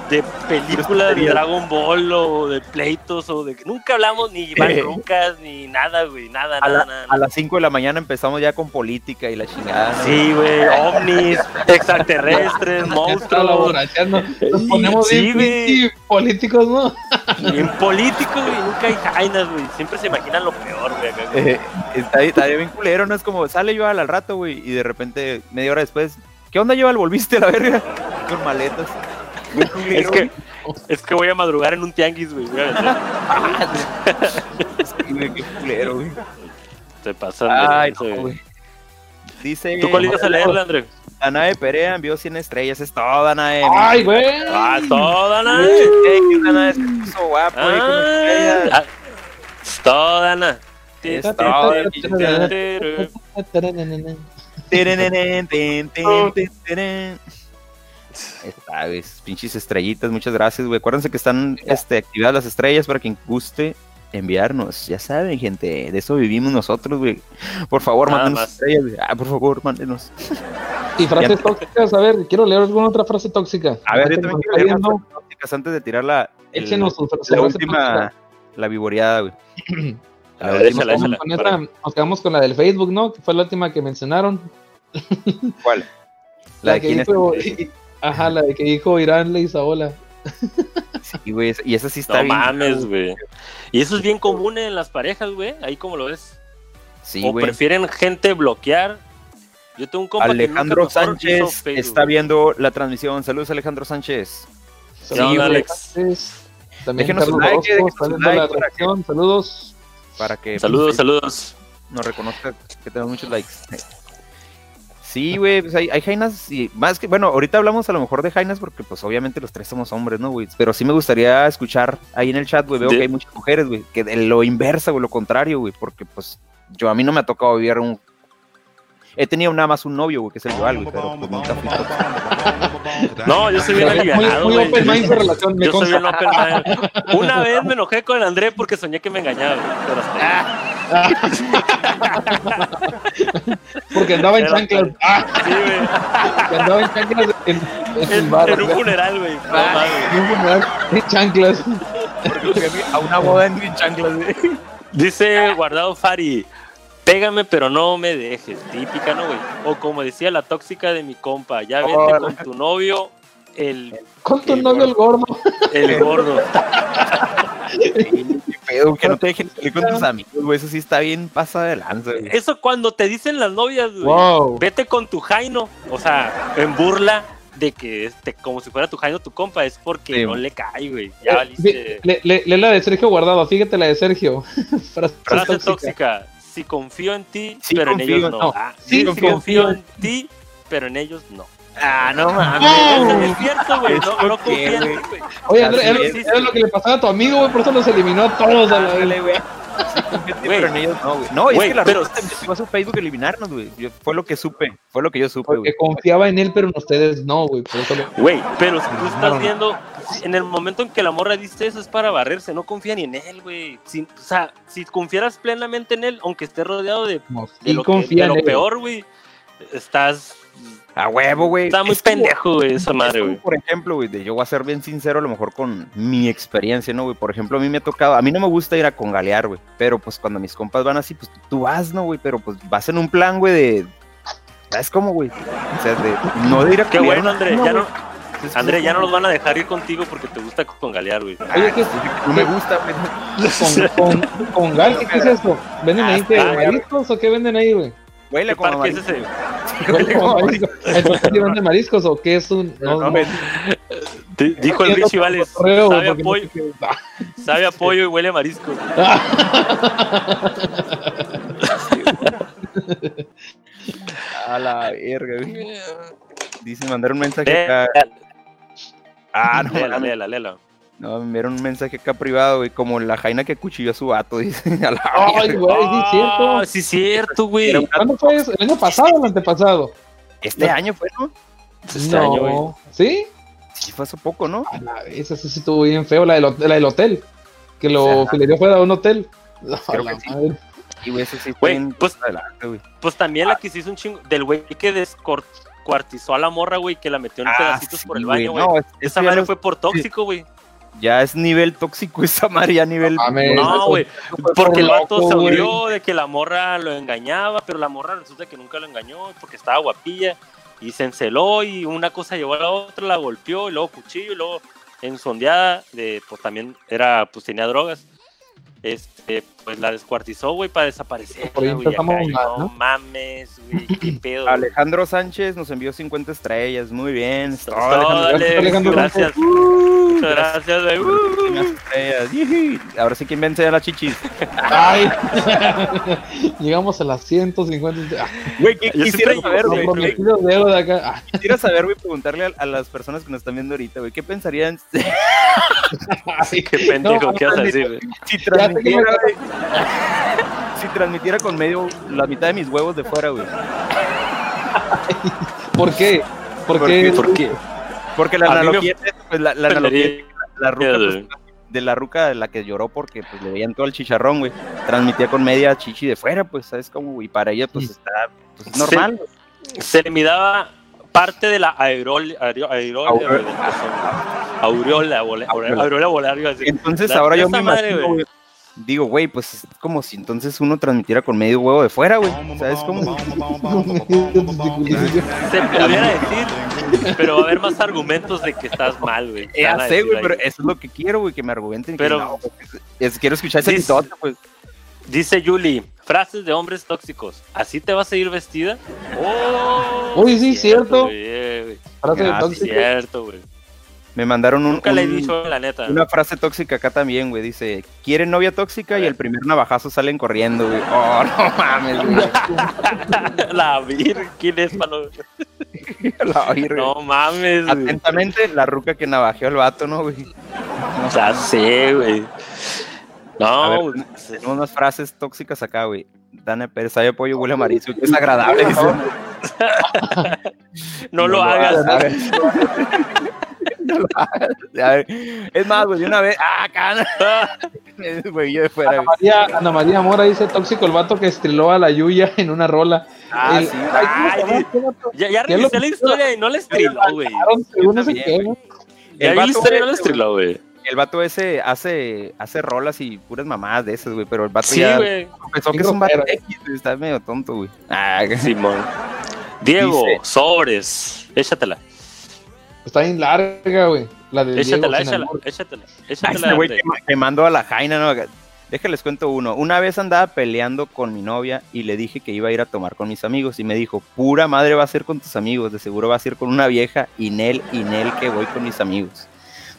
de películas de Dragon Ball o de pleitos o de nunca hablamos ni Iván Lucas ni nada, güey, nada,
A,
nada,
la-
nada.
a las 5 de la mañana empezamos ya con política y la chingada. ¿no?
Sí, güey, ovnis, extraterrestres, monstruos.
Nos ponemos
Sí,
bien políticos, ¿no?
bien políticos, güey, nunca hay jainas, güey, siempre se imaginan lo peor, güey, acá, güey.
Eh, está, está bien culero, ¿no? Es como, sale yo al rato, güey, y de repente, media hora después, ¿qué onda, Yoal? ¿Volviste a la verga? Con maletas.
Es que, es que voy a madrugar en un tianguis, güey,
qué culero, güey.
Se pasan de
Ay, no,
güey.
Dice.
¿Tú cuál ibas a leerle, André?
Danae Perea envió 100 estrellas. Es todo, Danae.
Ay, güey.
Ah, toda la.
Ey, Danae se guapo.
Ah.
Es todo. Ten, ten, ten, teren. Pinches estrellitas, muchas gracias, güey. Acuérdense que están este, activadas las estrellas para quien guste enviarnos. Ya saben, gente, de eso vivimos nosotros, güey. Por favor,
Nada
mándenos
más.
estrellas, güey. Ah, por favor, mándenos.
Y frases tóxicas, a ver, quiero leer alguna otra frase tóxica.
A ver, yo también quiero leer
yendo,
más tóxicas antes de tirar la, el-
Échenos
la última, la vivoreada, güey.
A
La
ver, échala,
Nos
échala.
quedamos, con esa- nos quedamos con la del Facebook, ¿no? Que fue la última que mencionaron.
¿Cuál?
La,
de
que
quién es?
Ajá, la de que dijo Irán le Isaola.
Sí, güey, y esa sí está
No
bien.
mames, güey. Y eso es bien común en las parejas, güey. Ahí como lo ves.
Sí,
o
güey.
prefieren gente bloquear. Yo tengo un compa que
Alejandro
hizo
Sánchez
Facebook,
está viendo la transmisión. Saludos, Alejandro Sánchez.
¿Qué onda,
güey.
Alex?
También
Déjenos su like, déjenos
la
like para
transmisión. Saludos.
Para que
Saludos,
pues,
saludos.
nos reconozca que tenemos muchos likes. Sí, güey, pues hay, hay jainas y más que, bueno, ahorita hablamos a lo mejor de jainas porque pues obviamente los tres somos hombres, ¿no, güey? Pero sí me gustaría escuchar ahí en el chat, güey, veo que hay muchas mujeres, güey, que de lo inversa, güey, lo contrario, güey, porque pues yo a mí no me ha tocado vivir un... He tenido nada más un novio, güey, que es el Joal, güey, pero pues nunca fui.
No, yo soy bien
Muy,
aliviado,
muy
güey.
open mind de relación, me
Yo soy bien open mind. Una vez me enojé con el André porque soñé que me engañaba, güey. Pero hasta ahí.
Porque andaba en chanclas. Ah,
Sí, güey.
andaba en chanclas en, en
En,
bar.
en un funeral, güey. No
Ah.
En un funeral, en chanclas.
Porque a una boda en chanclas, güey.
Dice Guardado Fari, pégame pero no me dejes. Típica, ¿no, güey? O como decía la tóxica de mi compa, ya vete con tu novio, el,
Con tu
El
novio el gordo.
el gordo.
Qué pedo, que no te dejen salir con tus amigos, güey, eso sí está bien pasa de lanza, güey.
Eso cuando te dicen las novias, güey.
Wow.
Vete con tu Jaino. O sea, en burla de que este, como si fuera tu Jaino tu compa, es porque
Sí.
no le cae, güey. Ya
Eh,
valiste.
le, le- lee la de Sergio Guardado, fíjate la de Sergio. Frase
Frase
tóxica.
tóxica. Si confío en ti,
Sí
pero
confío,
en ellos no.
no.
Ah,
Sí
sí,
confío.
confío en ti, pero en ellos no.
Ah, no mames.
No.
Es cierto, güey. No, no
¿Eso qué,
confía en
güey?
ti, güey.
Oye, André, era, lo que le pasaba a tu amigo, güey, por eso los eliminó a todos a la vez.
Güey. Sí,
Güey.
pero en ellos no, güey. No, es
Güey,
que la
pero-
te metió a su Facebook a eliminarnos, güey. Fue lo que supe, fue lo que yo supe,
Porque
güey.
confiaba en él, pero en ustedes no, güey. Por eso lo-
Güey, pero si tú estás viendo, en el momento en que la morra dice eso es para barrerse, no confía ni en él, güey. Si- o sea, si confieras plenamente en él, aunque esté rodeado de,
No,
de
sí
lo, que- de lo
en él.
peor, güey, estás...
A huevo, güey.
Está muy
Es
pendejo, güey, esa
es
madre, güey.
Por ejemplo, güey, de- yo voy a ser bien sincero, a lo mejor con mi experiencia, ¿no, güey? Por ejemplo, a mí me ha tocado, a mí no me gusta ir a congalear, güey. Pero pues cuando mis compas van así, pues tú vas, ¿no, güey? Pero pues vas en un plan, güey, de. ¿Sabes cómo, güey? O sea, de no de ir a
Qué bueno, André, ya no,
Es
ya no los van a dejar ir contigo porque te gusta con galear, güey.
Oye, ¿qué,
No me gusta, güey.
con, con, con Gal, ¿qué, qué es esto? ¿Venden ahí qué,
Ah,
mariscos o qué venden ahí, güey?
Huele
¿Qué
como
parque es ese?
¿Huele como mariscos? Entonces, ¿sí venden mariscos o qué es un...?
No,
No, no,
Dijo el Richie Vales, sabe a, pollo,
qué-
sabe a pollo y huele a marisco.
A la verga, güey. Dice, mandar un mensaje acá. Ah, no,
léela, léela, léela.
No, me enviaron un mensaje acá privado, güey, como la jaina que cuchilló a su vato, dice. A la
Ay, güey, sí es cierto.
Ah, sí, es cierto, güey.
¿Cuándo fue eso? ¿El año pasado o el antepasado?
Este año fue, ¿no?
Este año, güey.
no. ¿Sí?
Sí, fue hace poco, ¿no?
A la vez, esa sí estuvo bien feo, la del, la del hotel. Que lo
Ajá.
filerió fuera de un hotel. A
Creo que sí. Y, güey, eso sí fue
pues-
adelante, güey.
Pues también la que se hizo un chingo. Del güey que descor- descuartizó a la morra, güey, que la metió en
Ah,
pedacitos
sí,
por el baño, güey.
No, es-
Esa madre
no-
fue por tóxico, güey.
ya es nivel tóxico esa madre, ya nivel.
No, güey, Porque
por
el vato
loco,
se hundió de que la morra lo engañaba, pero la morra resulta que nunca lo engañó porque estaba guapilla y se enceló y una cosa llevó a la otra, la golpeó y luego cuchillo y luego ensondeada, de, pues también era, pues tenía drogas. Este, pues la descuartizó, güey, para desaparecer. Güey, acá,
mal,
no
¿no?
mames, güey, qué pedo.
Alejandro Sánchez nos envió 50 estrellas. Muy bien. todo, Alejandro.
Alejandro
gracias.
Uh,
Muchas gracias, güey. Uh.
Ahora sí, ¿quién vence a las chichis?
Ay. Llegamos a las 150. Ah,
Güey, ¿qué
Yo
quisiera saber, güey?
Ah,
Quisiera saber, güey, preguntarle a, a las personas que nos están viendo ahorita, güey, ¿qué pensarían
ay,
Qué pendejo,
No,
¿qué vas a decir, güey?
si
que
transmitiera, güey, si transmitiera con medio, la mitad de mis huevos de fuera, güey?
¿Por qué? ¿Por,
¿Por
qué?
qué?
¿Por qué?
Porque la
A mí me
analogía, pues, la, la analogía es la ruca, pues, de la ruca de la que lloró porque pues le veían todo el chicharrón, güey. Transmitía con media chichi de fuera, pues, ¿sabes cómo? Y para ella, pues, está pues, es normal.
Se le miraba parte de la aerol, aerol, aerol-
Aureo-
aureola,
Aureola.
aureola volar, iba a decir.
Entonces, ahora yo me imagino, digo, güey, pues es como si entonces uno transmitiera con medio huevo de fuera, güey. ¿Sabes cómo?
Se pudiera decir, pero va a haber más argumentos de que estás mal, güey.
Ya sé, güey, pero eso es lo que quiero, güey, que me argumenten. que
Pero-
no, pues, es- quiero escuchar ese pitote, pues.
Dice Julie, frases de hombres tóxicos. ¿Así te vas a ir vestida? Oh,
Uy, sí, cierto.
eh, güey.
Frase de
Ah, sí,
tóxico.
Cierto, güey.
Me mandaron un,
Nunca le he
un-
dicho la neta.
una frase tóxica acá también, güey. Dice, ¿quieren novia tóxica? Y el primer navajazo salen corriendo, güey. Oh, no mames, güey.
La vir, ¿quién es, mano?
La virgen.
No mames, güey.
Atentamente, la ruca que navajeó al vato, ¿no, güey?
Ya sé, güey.
Ver,
No, güey.
Tenemos unas frases tóxicas acá, güey. Dane Pérez, sabe pollo, huele amarillo. que Es agradable. dice.
no lo
ver. No lo hagas. Es más, güey, de una vez. ¡Ah, cana! Güey, yo de fuera,
Ana
güey.
María, Ana María Mora dice tóxico el vato que estriló a la Yuya en una rola.
Ah,
El-
sí.
Ay, ¿cómo se
Ay. Ya, ya revisé la historia y no le estriló, güey. Ya
El
vi la
vato
historia y no le
ese,
estriló, güey.
El vato ese hace, hace rolas y puras mamadas de esas, güey. Pero el vato
Sí,
ya
güey.
pensó que es un vato X, güey, Está medio tonto, güey. Ah,
Simón. Diego,
Dice-
sobres. Échatela.
Está bien larga, güey. La de Diego
Échatela, échatela. Échatela. Échatela.
ese güey que mandó a la Jaina, ¿no? Déjales cuento uno. Una vez andaba peleando con mi novia y le dije que iba a ir a tomar con mis amigos y me dijo, pura madre va a ser con tus amigos, de seguro va a ser con una vieja y Nel y Nel que voy con mis amigos.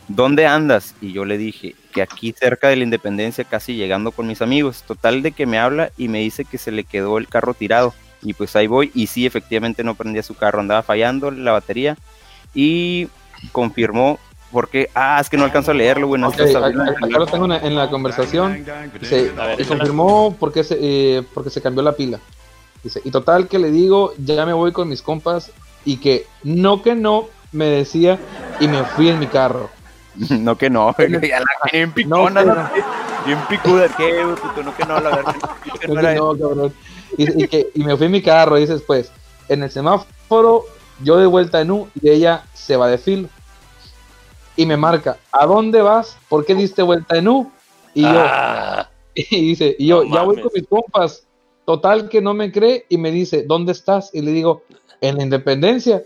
¿Dónde andas? Y yo le dije que aquí cerca de la Independencia, casi llegando con mis amigos. Total de que me habla y me dice que se le quedó el carro tirado. Y pues ahí voy y sí, efectivamente no prendía su carro, andaba fallando la batería y confirmó porque, ah, es que no alcanzo a leerlo, güey, no
Ok,
estás
acá, acá lo tengo en la, conversación. Dice, y confirmó porque se, eh, porque se cambió la pila. Dice, y total que le digo, ya me voy con mis compas y que no que no me decía y me fui en mi carro.
No que no, bien picona,
No,
¿no? bien picuda, ¿qué, güey? Puto, no que no, la verdad. que no
No,
era
que no, cabrón. Y, y que, y me fui en mi carro, dice después, en el semáforo, yo de vuelta en U y ella se va de filo. Y me marca, ¿a dónde vas? ¿Por qué diste vuelta en U? Y yo,
Ah,
y dice, y yo,
No
ya voy con mis compas. Total que no me cree y me dice, ¿dónde estás? Y le digo, en la independencia.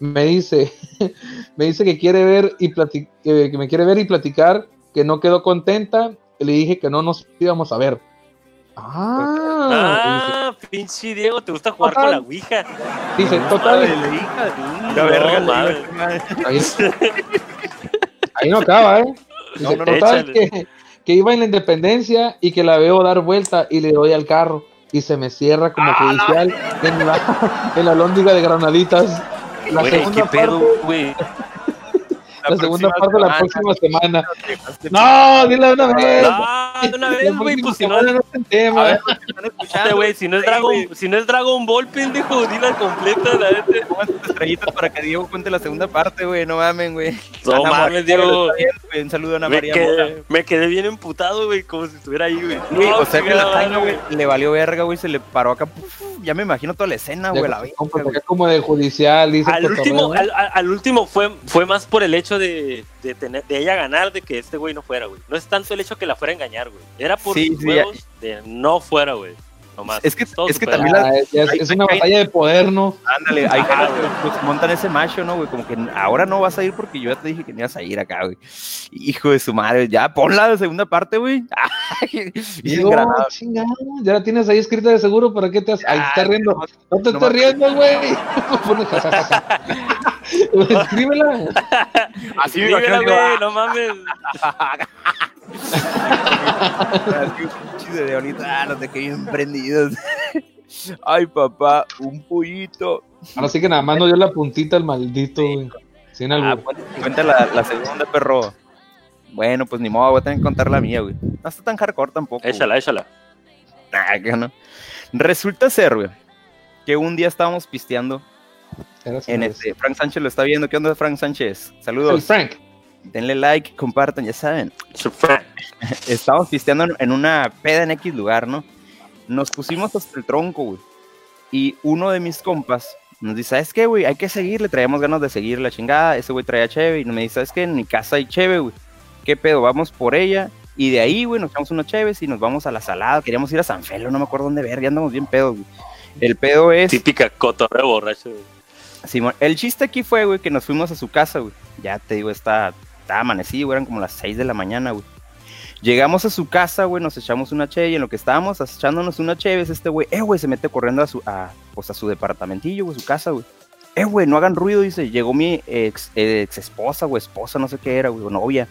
Me dice, me dice que quiere ver y que me quiere ver y platicar, que no quedó contenta. Y le dije que no nos íbamos a ver. Ah,
ah, pinche Diego, te gusta jugar con la Ouija.
dice, total,
la hija de
No,
verga,
madre.
ahí, ahí no acaba, ¿eh? Dice,
No, no,
total que, que iba en la independencia y que la veo dar vuelta y le doy al carro y se me cierra como judicial en la, en la lóndiga de granaditas. La
Güey,
segunda
qué pedo,
parte,
güey.
La segunda parte la próxima semana.
No.
No, dile de una vez.
Ah, de una vez, güey, pues si no.
semana no
Este güey, si no es Dragon, si no es Dragon Ball, pendejo, dila completa, la neta.
Pongan sus estrellitas para que Diego cuente la segunda parte, güey. No mamen, güey.
No
Ana
mames,
María
Diego.
Un saludo a Ana
Me
María
me quedé bien emputado, güey, como si estuviera ahí, güey. No,
o sea que la
madre,
güey, le valió verga, güey, se le paró acá. ya me imagino toda la escena, güey, la
acá como de judicial, dice
Al último, al último fue, fue más por el hecho de, de tener, de ella ganar, de que este güey no fuera, güey. No es tanto el hecho que la fuera a engañar, güey. Era por
Sí,
sus
sí,
huevos de no fuera, güey. Nomás.
Es que-
Todo
es que también la-
Ah, es, una batalla de poder, ¿no?
Ándale, hay que pues, montan ese macho, ¿no, güey? Como que ahora no vas a ir porque yo ya te dije que no ibas a ir acá, güey. Hijo de su madre, ya pon la segunda parte, güey.
Digo,
granado.
chingada, ya la tienes ahí escrita de seguro, ¿para qué te has... Ahí
Ah,
está riendo. No te estés riendo, güey. Escríbela.
Así me digo,
güey, no mames.
Así, pinches de ahorita, ah, los dejé bien prendidos. Ay, papá, un pollito.
Ahora sí que nada más no dio la puntita al maldito, güey. Sin
Ah, cuenta, la, la segunda, perro. Bueno, pues ni modo, voy a tener que contar la mía, güey. No está tan hardcore tampoco. güey.
Échala, échala.
Ah, que no. Resulta ser, güey, que un día estábamos pisteando en este. Frank Sánchez lo está viendo. ¿Qué onda, Frank Sánchez?
El
Saludos.
Frank.
Denle like, compartan, ya saben.
Super.
Estábamos pisteando en- en una peda en X lugar, ¿no? Nos pusimos hasta el tronco, güey. Y uno de mis compas nos dice, ¿sabes qué, güey? Hay que seguirle. Traíamos ganas de seguir la chingada. Ese güey traía cheve. Y me dice, ¿sabes qué? En mi casa hay cheve, güey. ¿Qué pedo? Vamos por ella. Y de ahí, güey, nos echamos unos cheves y nos vamos a la salada. Queríamos ir a San Felo, no me acuerdo dónde ver. Ya andamos bien pedos, güey. El pedo es...
Típica cotorreo borracho, güey.
Simón, el chiste aquí fue, güey, que nos fuimos a su casa, güey. Ya te digo, está, está amanecido, güey, eran como las 6 de la mañana, güey. Llegamos a su casa, güey, nos echamos una cheve y en lo que estábamos echándonos una cheve, este güey, eh, güey, se mete corriendo a su, a, pues a su departamentillo, güey, su casa, güey. Eh, güey, no hagan ruido, dice, llegó mi ex, ex esposa o esposa, no sé qué era, güey, novia,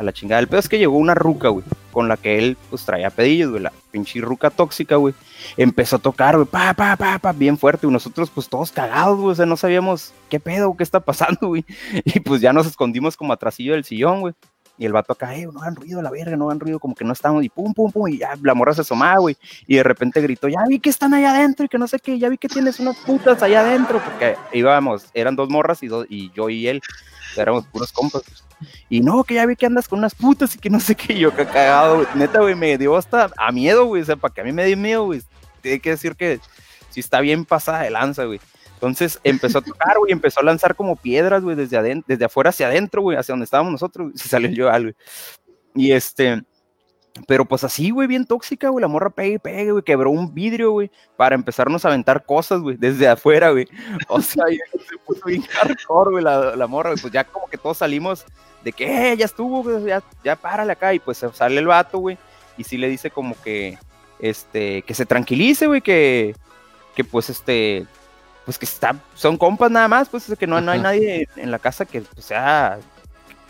a la chingada. El pedo es que llegó una ruca, güey, con la que él, pues, traía pedillos, güey, la pinche ruca tóxica, güey. Empezó a tocar, güey, pa, pa, pa, pa, bien fuerte, y nosotros, pues, todos cagados, güey, o sea, no sabíamos qué pedo, qué está pasando, güey. Y pues ya nos escondimos como atrasillo del sillón, güey. Y el vato acá, eh, no hagan ruido, la verga, no hagan ruido, como que no estamos, y pum, pum, pum, y ya la morra se asomaba, güey. Y de repente gritó, ya vi que están allá adentro, y que no sé qué, ya vi que tienes unas putas allá adentro, porque íbamos, eran dos morras y, dos, y yo y él, éramos puros compas. Y no, que ya vi que andas con unas putas y que no sé qué, yo que cagado, güey. Neta, güey, me dio hasta a miedo, güey, o sea, para que a mí me dio miedo, güey. Tiene que decir que sí está bien pasada de lanza, güey. Entonces empezó a tocar, güey, empezó a lanzar como piedras, güey, desde, desde afuera hacia adentro, güey, hacia donde estábamos nosotros, se salió yo algo. Y este, pero pues así, güey, bien tóxica, güey, la morra pegue y pegue, güey, quebró un vidrio, güey, para empezarnos a aventar cosas, güey, desde afuera, güey. O sea, se puso bien hardcore, güey, la, la morra, güey, pues ya como que todos salimos de que, eh, ya estuvo, güey, ya, ya párale acá, y pues sale el vato, güey, y sí le dice como que, este, que se tranquilice, güey, que, que pues este, pues que está, son compas nada más, pues que no, no hay nadie en la casa que pues, sea,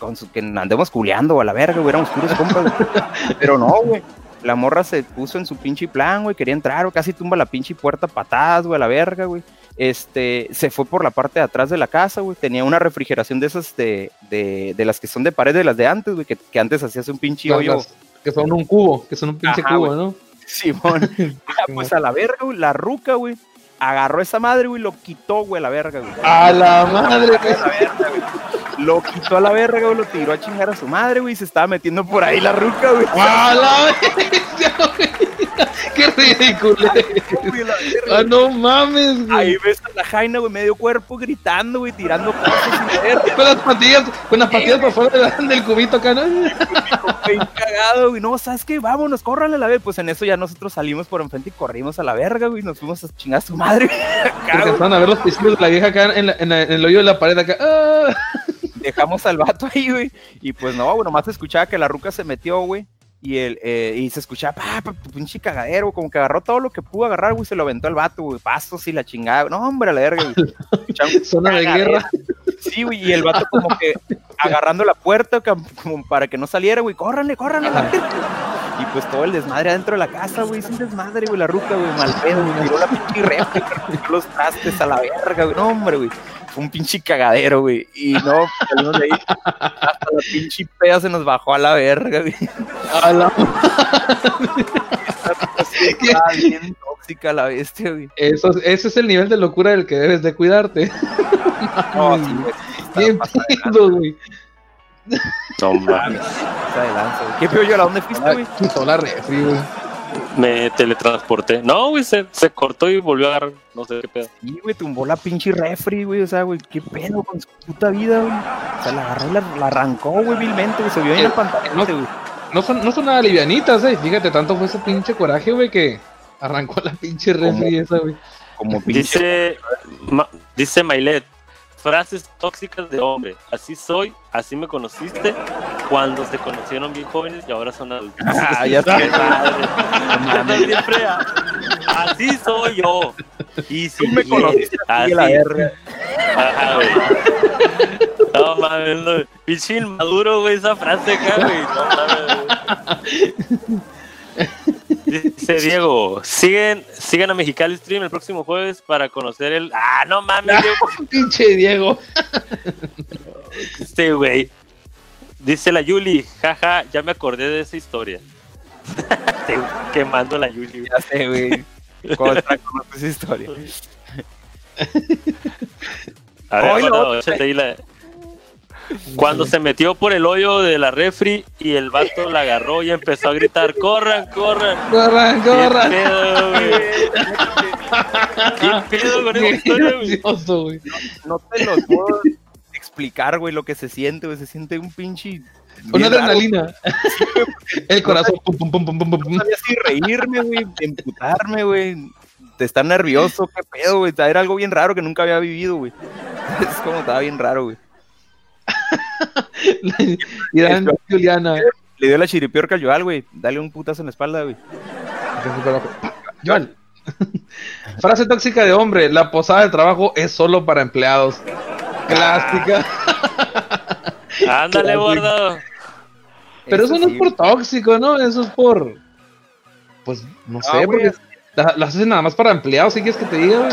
con su, que andemos culeando a la verga, güey, éramos puros compas, güey. pero no, güey. La morra se puso en su pinche plan, güey, quería entrar, güey, casi tumba la pinche puerta a patadas, güey, a la verga, güey. Este, se fue por la parte de atrás de la casa, güey. Tenía una refrigeración de esas de, de, de las que son de pared de las de antes, güey, que, que antes hacías un pinche
Las-
hoyo.
las que son un cubo, que son un pinche
Ajá,
cubo,
güey.
¿no?
Simón. Ah, pues a la verga, güey, la ruca, güey. Agarró esa madre, güey, y lo quitó, güey, a la verga, güey.
A la madre, güey.
Verga. Lo quitó a la verga, güey, lo tiró a chingar a su madre, güey, y se estaba metiendo por ahí la ruca, güey.
A la güey. Qué ridículo.
Verga,
Ah, no mames, güey.
Ahí ves a la Jaina, güey, medio cuerpo gritando, güey, tirando cosas y verga,
Con las patillas, con las patillas por fuera del- cubito acá, ¿no?
cagado, güey. No, ¿sabes qué? Vámonos, córranle a la vez. Pues en eso ya nosotros salimos por enfrente y corrimos a la verga, güey. Nos fuimos a chingar a su madre, güey. Acá,
Porque
güey.
estaban a ver los pisillos de la vieja acá en, la- en la- en el hoyo de la pared acá. Ah.
Dejamos al vato ahí, güey. Y pues no, güey, nomás se escuchaba que la ruca se metió, güey. Y, el, eh, y se escuchaba, pa, pa, pinche cagadero, como que agarró todo lo que pudo agarrar, güey, se lo aventó al vato, güey, pasos y la chingada, no, hombre, a la verga, güey. Un
Zona de guerra.
Sí, güey, y el vato como que agarrando la puerta como para que no saliera, güey, córranle, córranle. Y pues todo el desmadre adentro de la casa, güey, sin desmadre, güey, la ruca, güey, mal pedo, güey, tiró la pinche tiró los trastes a la verga, güey, no, hombre, güey. Fue un pinche cagadero, güey. Y no, salimos de ahí. Hasta la pinche peda se nos bajó a la verga, güey.
A la
Estaba bien tóxica la bestia, güey.
Eso, ese es el nivel de locura del que debes de cuidarte.
No, sí, güey, está
Bien güey.
Güey. ¿Qué pedo yo? ¿A dónde fuiste, güey?
Quitó la refri, güey.
Me teletransporté. No, güey, se, se cortó y volvió a agarrar. No sé qué pedo.
Sí, güey, tumbó la pinche refri, güey. O sea, güey, qué pedo con su puta vida, güey. O sea, la agarró y la, la arrancó, güey, vilmente, güey. Se vio ahí en la pantalla,
no-
güey.
No son, no son nada livianitas, eh. Fíjate, tanto fue ese pinche coraje, güey, que arrancó la pinche refri esa, güey.
Como pinche.
Dice, Ma- dice Mailet, frases tóxicas de hombre. Así soy, así me conociste cuando se conocieron bien jóvenes y ahora son adultos.
Ah, ya
Qué
sé.
madre. Anda siempre a- así soy yo. Y si
Tú me conociste,
así.
la verga.
Ajá, güey. No mames, no. Pinche inmaduro, güey, esa frase acá, güey. No mames, güey. Dice Diego, siguen, sigan a Mexicali Stream el próximo jueves para conocer el. Ah, no mames, Diego.
Pinche Diego.
Este güey. Dice la Yuli, jaja, ya me acordé de esa historia. Te- Quemando la Yuli.
Ya sé, güey. ¿Cómo está con esa historia?
A ver,
no.
bueno, échate ahí la- Cuando se metió por el hoyo de la refri y el vato la agarró y empezó a gritar, corran, corran.
Corran,
¿Qué
corran.
pedo, güey? ¿Qué pedo con esa
Qué
historia, güey?
gracioso, güey.
No te lo puedo explicar, güey, lo que se siente, güey. Se siente un pinche.
Una adrenalina. El corazón. Pum, pum, pum, pum, pum, pum,
No
pum.
sabía si reírme, güey, emputarme, güey. De estar nervioso, qué pedo, güey. Era algo bien raro que nunca había vivido, güey. Es como estaba bien raro, güey.
Y dan Juliana.
Le dio la chiripiorca al Joal, güey. Dale un putazo en la espalda, güey.
Joan. Frase tóxica de hombre. La posada del trabajo es solo para empleados. Clásica.
Ándale, bordado.
Pero eso no
sí,
es por tóxico, ¿no? Eso es por. Pues no
No,
sé, porque la- las hacen nada más para empleados. ¿Sí quieres que te diga, güey?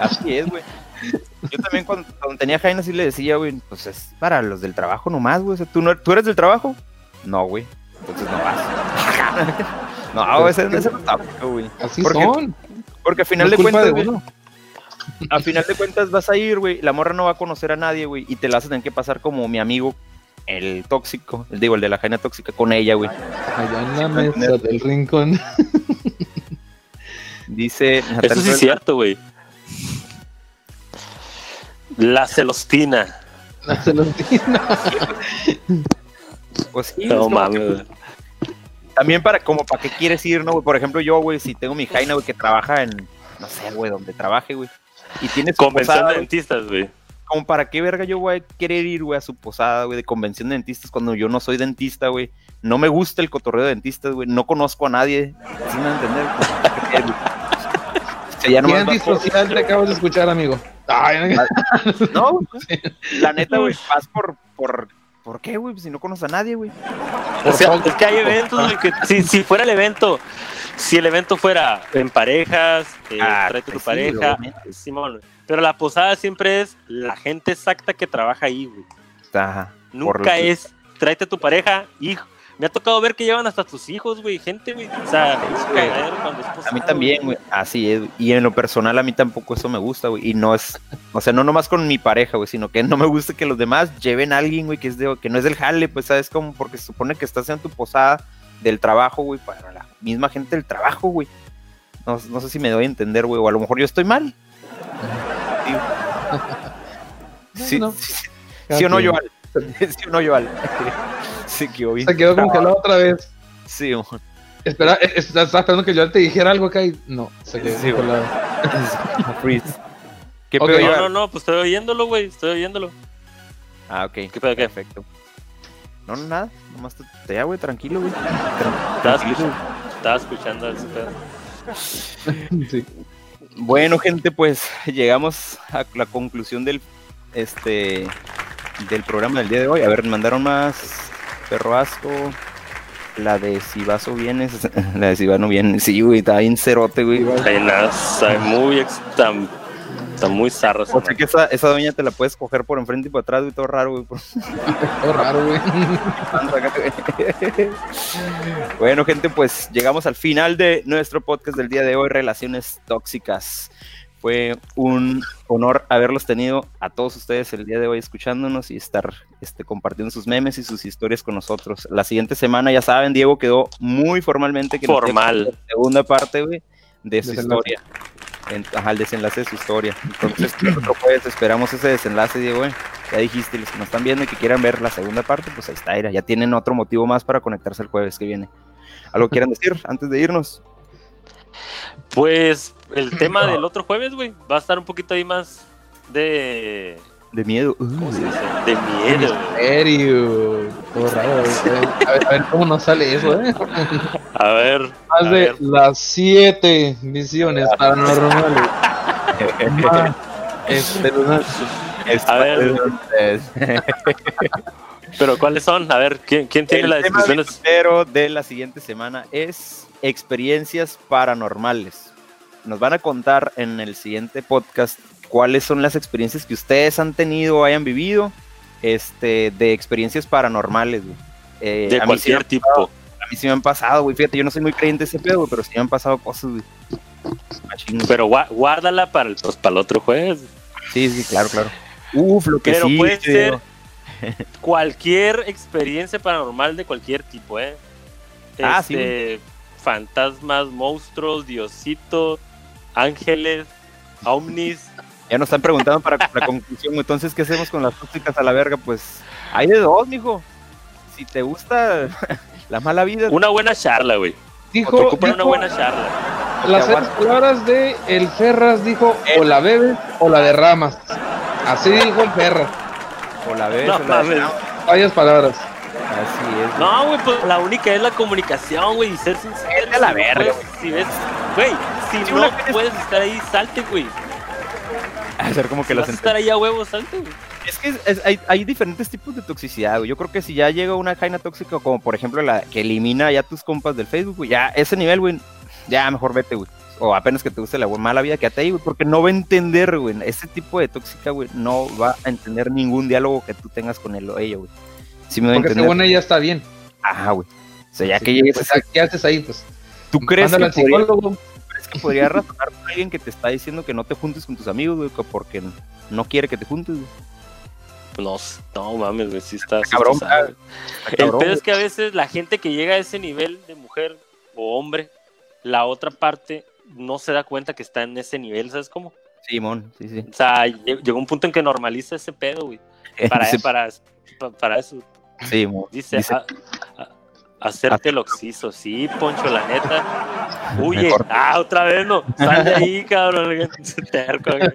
Así es, güey. Yo también cuando, cuando tenía Jaina sí le decía, güey, pues es para los del trabajo nomás, güey. O sea, ¿tú, no, ¿tú eres del trabajo? No, güey. Entonces no vas. no, güey, ese, ese no está güey.
Así
Porque-
son.
Porque
No
final
es
de cuentas,
de
güey, al final de cuentas vas a ir, güey. La morra no va a conocer a nadie, güey. Y te la vas a tener que pasar como mi amigo, el tóxico, el, digo, el de la Jaina tóxica, con ella, güey.
Allá en la mesa del rincón.
Dice.
Eso sí es cierto, güey. La celostina.
Los digo.
Pues sí,
No mames.
También para, como para qué quieres ir, ¿no, güey? Por ejemplo, yo, güey, si tengo mi Jaina, güey, que trabaja en, no sé, güey, donde trabaje, güey. Y tiene su
Convención
posada,
de dentistas, güey.
como para qué verga yo voy a querer ir, güey, a su posada, güey, de convención de dentistas cuando yo no soy dentista, güey. No me gusta el cotorreo de dentistas, güey. No conozco a nadie. ¿Sí me entender? Sea, ya
¿Qué
nomás vas por-
antisocial te acabas de escuchar, amigo? Ay,
No, güey, la neta, güey, vas por, por, ¿por qué, güey? Si no conoces a nadie, güey.
O sea, es que hay eventos, güey, que si, si fuera el evento, si el evento fuera en parejas, eh,
Ah,
tráete tu
pues sí,
pareja,
obviamente.
Simón, pero la posada siempre es la gente exacta que trabaja ahí, güey.
Ajá.
Nunca es tráete tu pareja, hijo. Me ha tocado ver que llevan hasta tus hijos, güey, gente, güey. O sea, es cagadero cuando es
A mí también, güey. Así es. Y en lo personal, a mí tampoco eso me gusta, güey. Y no es, o sea, no nomás con mi pareja, güey, sino que no me gusta que los demás lleven a alguien, güey, que es de, que no es del jale, pues, ¿sabes? Como porque se supone que estás en tu posada del trabajo, güey, para la misma gente del trabajo, güey. No, no sé si me doy a entender, güey, o a lo mejor yo estoy mal. Sí,
No,
sí, sí, sí o no, Joal. Sí o no, Joal. Se quedó bien.
Se quedó congelado otra vez.
Sí.
Espera, eh, estaba esperando que yo te dijera algo acá y no, se quedó
Sí,
congelado.
Freeze. ¿Qué
Ok.
pedo,
No, no, no, pues estoy oyéndolo, güey, estoy oyéndolo.
Ah, ok.
¿Qué pedo, qué?
Perfecto. No, no, nada. Nomás te, te ya, güey, tranquilo, güey.
Estaba escuchando, estaba escuchando ese pedo.
Sí.
Bueno, gente, pues llegamos a la conclusión del este del programa del día de hoy. A ver, mandaron más perro asco. La de si vas o vienes. La de si vas no vienes. Sí, güey, está bien cerote, güey.
Está muy tan- Está muy zarro esa
O sea que esa, esa doña te la puedes coger por enfrente y por atrás, güey, todo raro, güey.
Todo raro, güey.
bueno, gente, pues llegamos al final de nuestro podcast del día de hoy, Relaciones Tóxicas. Fue un honor haberlos tenido a todos ustedes el día de hoy escuchándonos y estar este, compartiendo sus memes y sus historias con nosotros. La siguiente semana, ya saben, Diego quedó muy formalmente que
Formal.
la segunda parte, güey, de su
Desenlace.
historia. En- ajá, el desenlace de su historia. Entonces, nosotros pues esperamos ese desenlace, Diego. eh. Ya dijiste, los que nos están viendo y que quieran ver la segunda parte, pues ahí está, ya tienen otro motivo más para conectarse el jueves que viene. ¿Algo quieran decir antes de irnos?
Pues el tema del otro jueves, güey, va a estar un poquito ahí más de.
De miedo.
¿Cómo se dice? De miedo,
serio. Todo raro. A ver, a ver cómo nos sale eso, ¿eh?
A ver.
Más
a
de
ver.
las siete visiones paranormales. espeluznantes.
A ver. Pero ¿cuáles son? A ver, ¿quién, quién tiene
El
las
tema? Pero de la siguiente semana es experiencias paranormales. Nos van a contar en el siguiente podcast cuáles son las experiencias que ustedes han tenido o hayan vivido este, de experiencias paranormales. Eh,
De
sí
cualquier
me-
tipo.
A mí sí me han pasado, güey. Fíjate, yo no soy muy creyente de ese pedo, pero sí me han pasado cosas, güey.
Pero gua- guárdala para el, pues, para el otro jueves.
Sí, sí, claro, claro. Uf, lo que
Pero
sí.
puede ser. Cualquier experiencia paranormal de cualquier tipo, ¿eh?
Ah, sí,
Este, Fantasmas, monstruos, diosito, ángeles, ovnis.
Ya nos están preguntando para la conclusión. Entonces, ¿qué hacemos con las tóxicas a la verga? Pues hay de dos, mijo. Si te gusta la mala vida,
Una buena charla, güey.
Dijo,
Ocupan una
dijo
buena charla.
las palabras de el Ferras dijo o la bebes o la derramas. Así dijo el Ferras.
O la ves,
No
o la
mames.
dejamos.
Varias palabras.
Así es.
No, güey, pues la única es la comunicación, güey, y ser sincero.
La
Si no
verga,
puedes- Si ves, güey, si no
vez-
puedes estar ahí, salte, güey.
Hacer como que
Si vas a estar ahí a huevo, salte, güey.
Es que es- es- hay, hay diferentes tipos de toxicidad, güey. Yo creo que si ya llega una jaina tóxica, como por ejemplo la que elimina ya tus compas del Facebook, güey, ya ese nivel, güey, ya mejor vete, güey. O apenas que te guste la güey, mala vida, quédate ahí, güey, porque no va a entender, güey. Ese tipo de tóxica, güey, no va a entender ningún diálogo que tú tengas con él o ella, güey. Sí me va a
Porque
entender.
según ella está bien.
Ajá, güey. O sea, ya
Así
que llegues
pues, ¿Qué haces ahí? Pues
¿Tú crees que,
al
podría,
psicólogo.
crees que podría razonar con alguien que te está diciendo que no te juntes con tus amigos, güey, que porque no quiere que te juntes, güey?
No, no mames, güey, sí está. sí
cabrón,
está.
Está
El
cabrón,
pedo es que a veces la gente que llega a ese nivel de mujer o hombre, la otra parte no se da cuenta que está en ese nivel, ¿sabes cómo?
Simón, sí, sí.
O sea, lle- llegó un punto en que normaliza ese pedo, güey. Para,
Sí,
para, pa- para eso.
Simón.
Dice,
Dice-
a- a- hacerte el oxiso, sí, Poncho, la neta. Huye. Ah, otra vez no. Sal de ahí, cabrón. Terco, güey.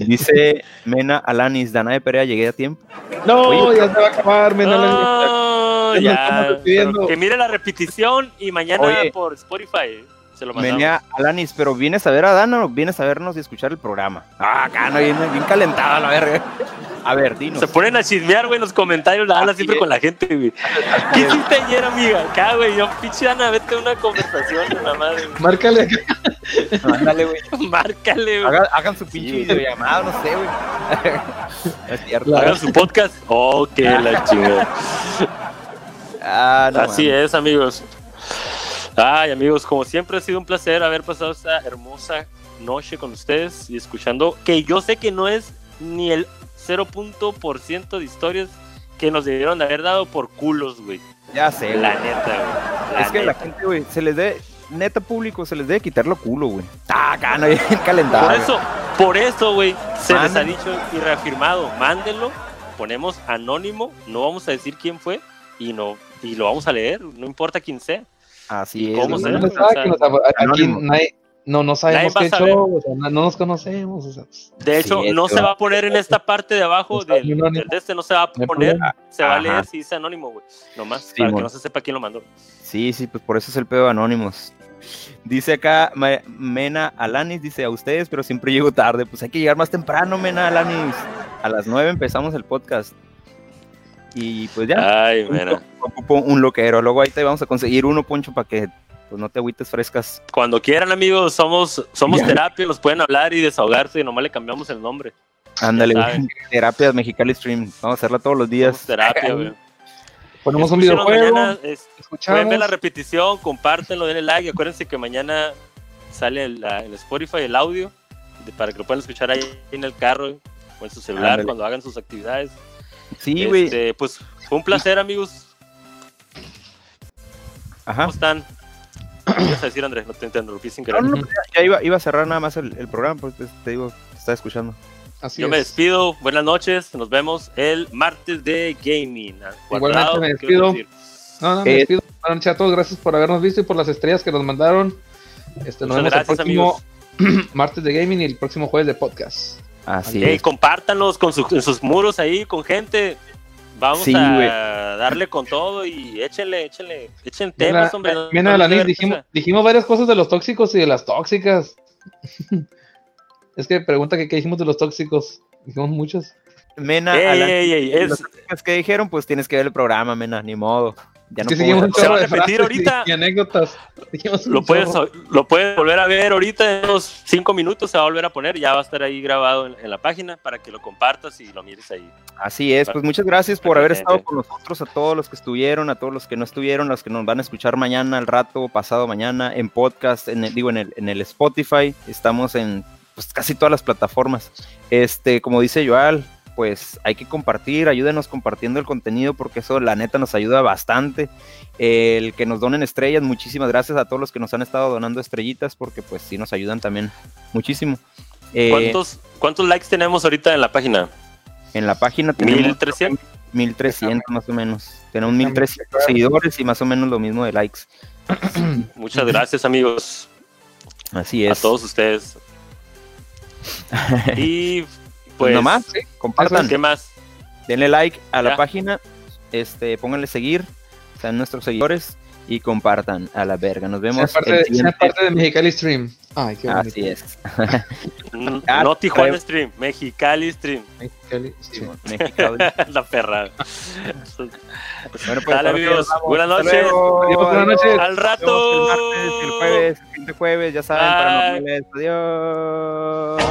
Dice Mena Alanis, Dana de Perea, llegué a tiempo.
No,
Oye,
ya se va a acabar, men, Alan.
No,
Ya nos
ya. pero Que mire la repetición y mañana
Oye.
por Spotify se lo mandamos.
Mena Alanis, pero ¿vienes a ver a Dana o vienes a vernos y escuchar el programa? Ah, acá no, bien, bien calentado la verga. A ver, dinos.
Se ponen a chismear, güey, en los comentarios, la Ana
Así
siempre
es.
con la gente, güey. ¿Qué hiciste ayer, amiga? Acá, güey, yo, pinche Ana, vete a una conversación de la madre, güey.
Márcale.
Ándale, güey.
Márcale, güey.
Hagan, hagan su pinche
güey.
videollamada, no sé, güey. No es cierto.
Hagan su podcast. Oh, qué la chingada.
Ah, no
Así es, amigos. Ay, amigos, como siempre ha sido un placer haber pasado esta hermosa noche con ustedes y escuchando que yo sé que no es ni el 0% de historias que nos debieron de haber dado por culos, güey.
Ya sé,
La
güey.
neta, güey. La
Es que la
neta.
gente, güey, se les debe, neta público, se les debe quitar lo culo, güey. Ah, acá no, bien calentado.
Por eso, por eso, güey, se les ha dicho y reafirmado, mándenlo, ponemos anónimo, no vamos a decir quién fue y no y lo vamos a leer, no importa quién sea.
Así
¿Y
es.
cómo
güey.
se
No, no sabe que nos- aquí nadie- no, no sabemos qué show, o sea, no, no nos conocemos. O sea, pues,
De hecho,
Sí,
no se va a poner en esta parte de abajo del, del de este, no se va a poner, se va a leer si dice anónimo, güey. Nomás,
Sí,
para que no se sepa quién lo mandó.
Sí, sí, pues por eso es el pedo de Anónimos. Dice acá Ma- Mena Alanis, dice a ustedes, pero siempre llego tarde. Pues hay que llegar más temprano, Mena Alanis. A las 9 empezamos el podcast. Y pues ya,
Ay,
ocupo-
mira.
ocupo un loquero. Luego ahí te vamos a conseguir uno, Poncho, para que pues no te agüites frescas.
Cuando quieran, amigos, somos, somos terapia, nos pueden hablar y desahogarse y nomás le cambiamos el nombre.
Ándale, terapias Mexicali Stream. Vamos a hacerla todos los
Somos
días.
terapia, güey.
Ponemos un videojuego,
mañana, es-
escuchamos.
pueden ver la repetición, compártenlo, denle like. y Acuérdense que mañana sale el, el Spotify, el audio, de- para que lo puedan escuchar ahí en el carro o en su celular
Ándale.
cuando hagan sus actividades.
Sí, güey.
Este, pues fue un placer, amigos.
Ajá.
¿Cómo están? ¿Qué ibas a decir, Andrés? No te interrumpí sin querer.
No, no, ya iba, iba a cerrar nada más el, el programa, pues te, te digo, te estaba escuchando.
Así
Yo
es.
me despido. Buenas noches. Nos vemos el martes de gaming. Guardado,
me
¿qué
despido. No, no, me
Eh,
despido. Buenas noches a todos, gracias por habernos visto y por las estrellas que nos mandaron. Este, nos vemos
gracias,
el próximo
amigos.
martes de gaming y el próximo jueves de podcast.
Así es.
compártanlos con sus, en sus muros ahí con gente. Vamos
Sí,
a darle con todo y échenle, échenle, echen
Mira,
temas, hombre. no-
Bien,
no
dijimos, dijimos varias cosas de los tóxicos y de las tóxicas. es que pregunta que qué dijimos de los tóxicos. Dijimos muchas.
Mena,
Ey,
Alan,
ey, ey, es-
las críticas que dijeron, pues tienes que ver el programa, Mena, ni modo. Ya no puedo
Se va a repetir
y-
ahorita.
Y, anécdotas.
Lo puedes, lo puedes volver a ver ahorita en unos cinco minutos, se va a volver a poner, ya va a estar ahí grabado en, en la página para que lo compartas y lo mires ahí.
Así es, pues muchas gracias por haber estado con nosotros, a todos los que estuvieron, a todos los que no estuvieron, los que nos van a escuchar mañana, al rato, pasado mañana, en podcast, en el, digo, en el, en el Spotify, estamos en pues, casi todas las plataformas. Este, como dice Joal, pues hay que compartir, ayúdenos compartiendo el contenido porque eso la neta nos ayuda bastante. El que nos donen estrellas, muchísimas gracias a todos los que nos han estado donando estrellitas porque pues sí nos ayudan también muchísimo. Eh,
¿Cuántos, ¿Cuántos likes tenemos ahorita en la página?
en la página tenemos
1300.
1300 más o menos. Tenemos 1300 seguidores y más o menos lo mismo de likes.
Muchas gracias, amigos.
Así es.
A todos ustedes. Y
Pues
pues,
nomás, compartan,
¿qué más?
denle like a la
Ya.
página, este, pónganle seguir, sean nuestros seguidores y compartan a la verga. Nos vemos
parte,
el siguiente-
parte de Mexicali Stream. Ay, qué bonito.
Así es.
N-
Ah,
no Tijuana
creo.
Stream, Mexicali Stream.
Mexicali Stream.
Mexicali.
la perra.
Bueno, pues,
Dale,
sí
amigos. Buenas noches.
buenas noches.
Al rato.
El martes, el jueves, el siguiente jueves, ya saben,
Bye.
paranormales. Adiós.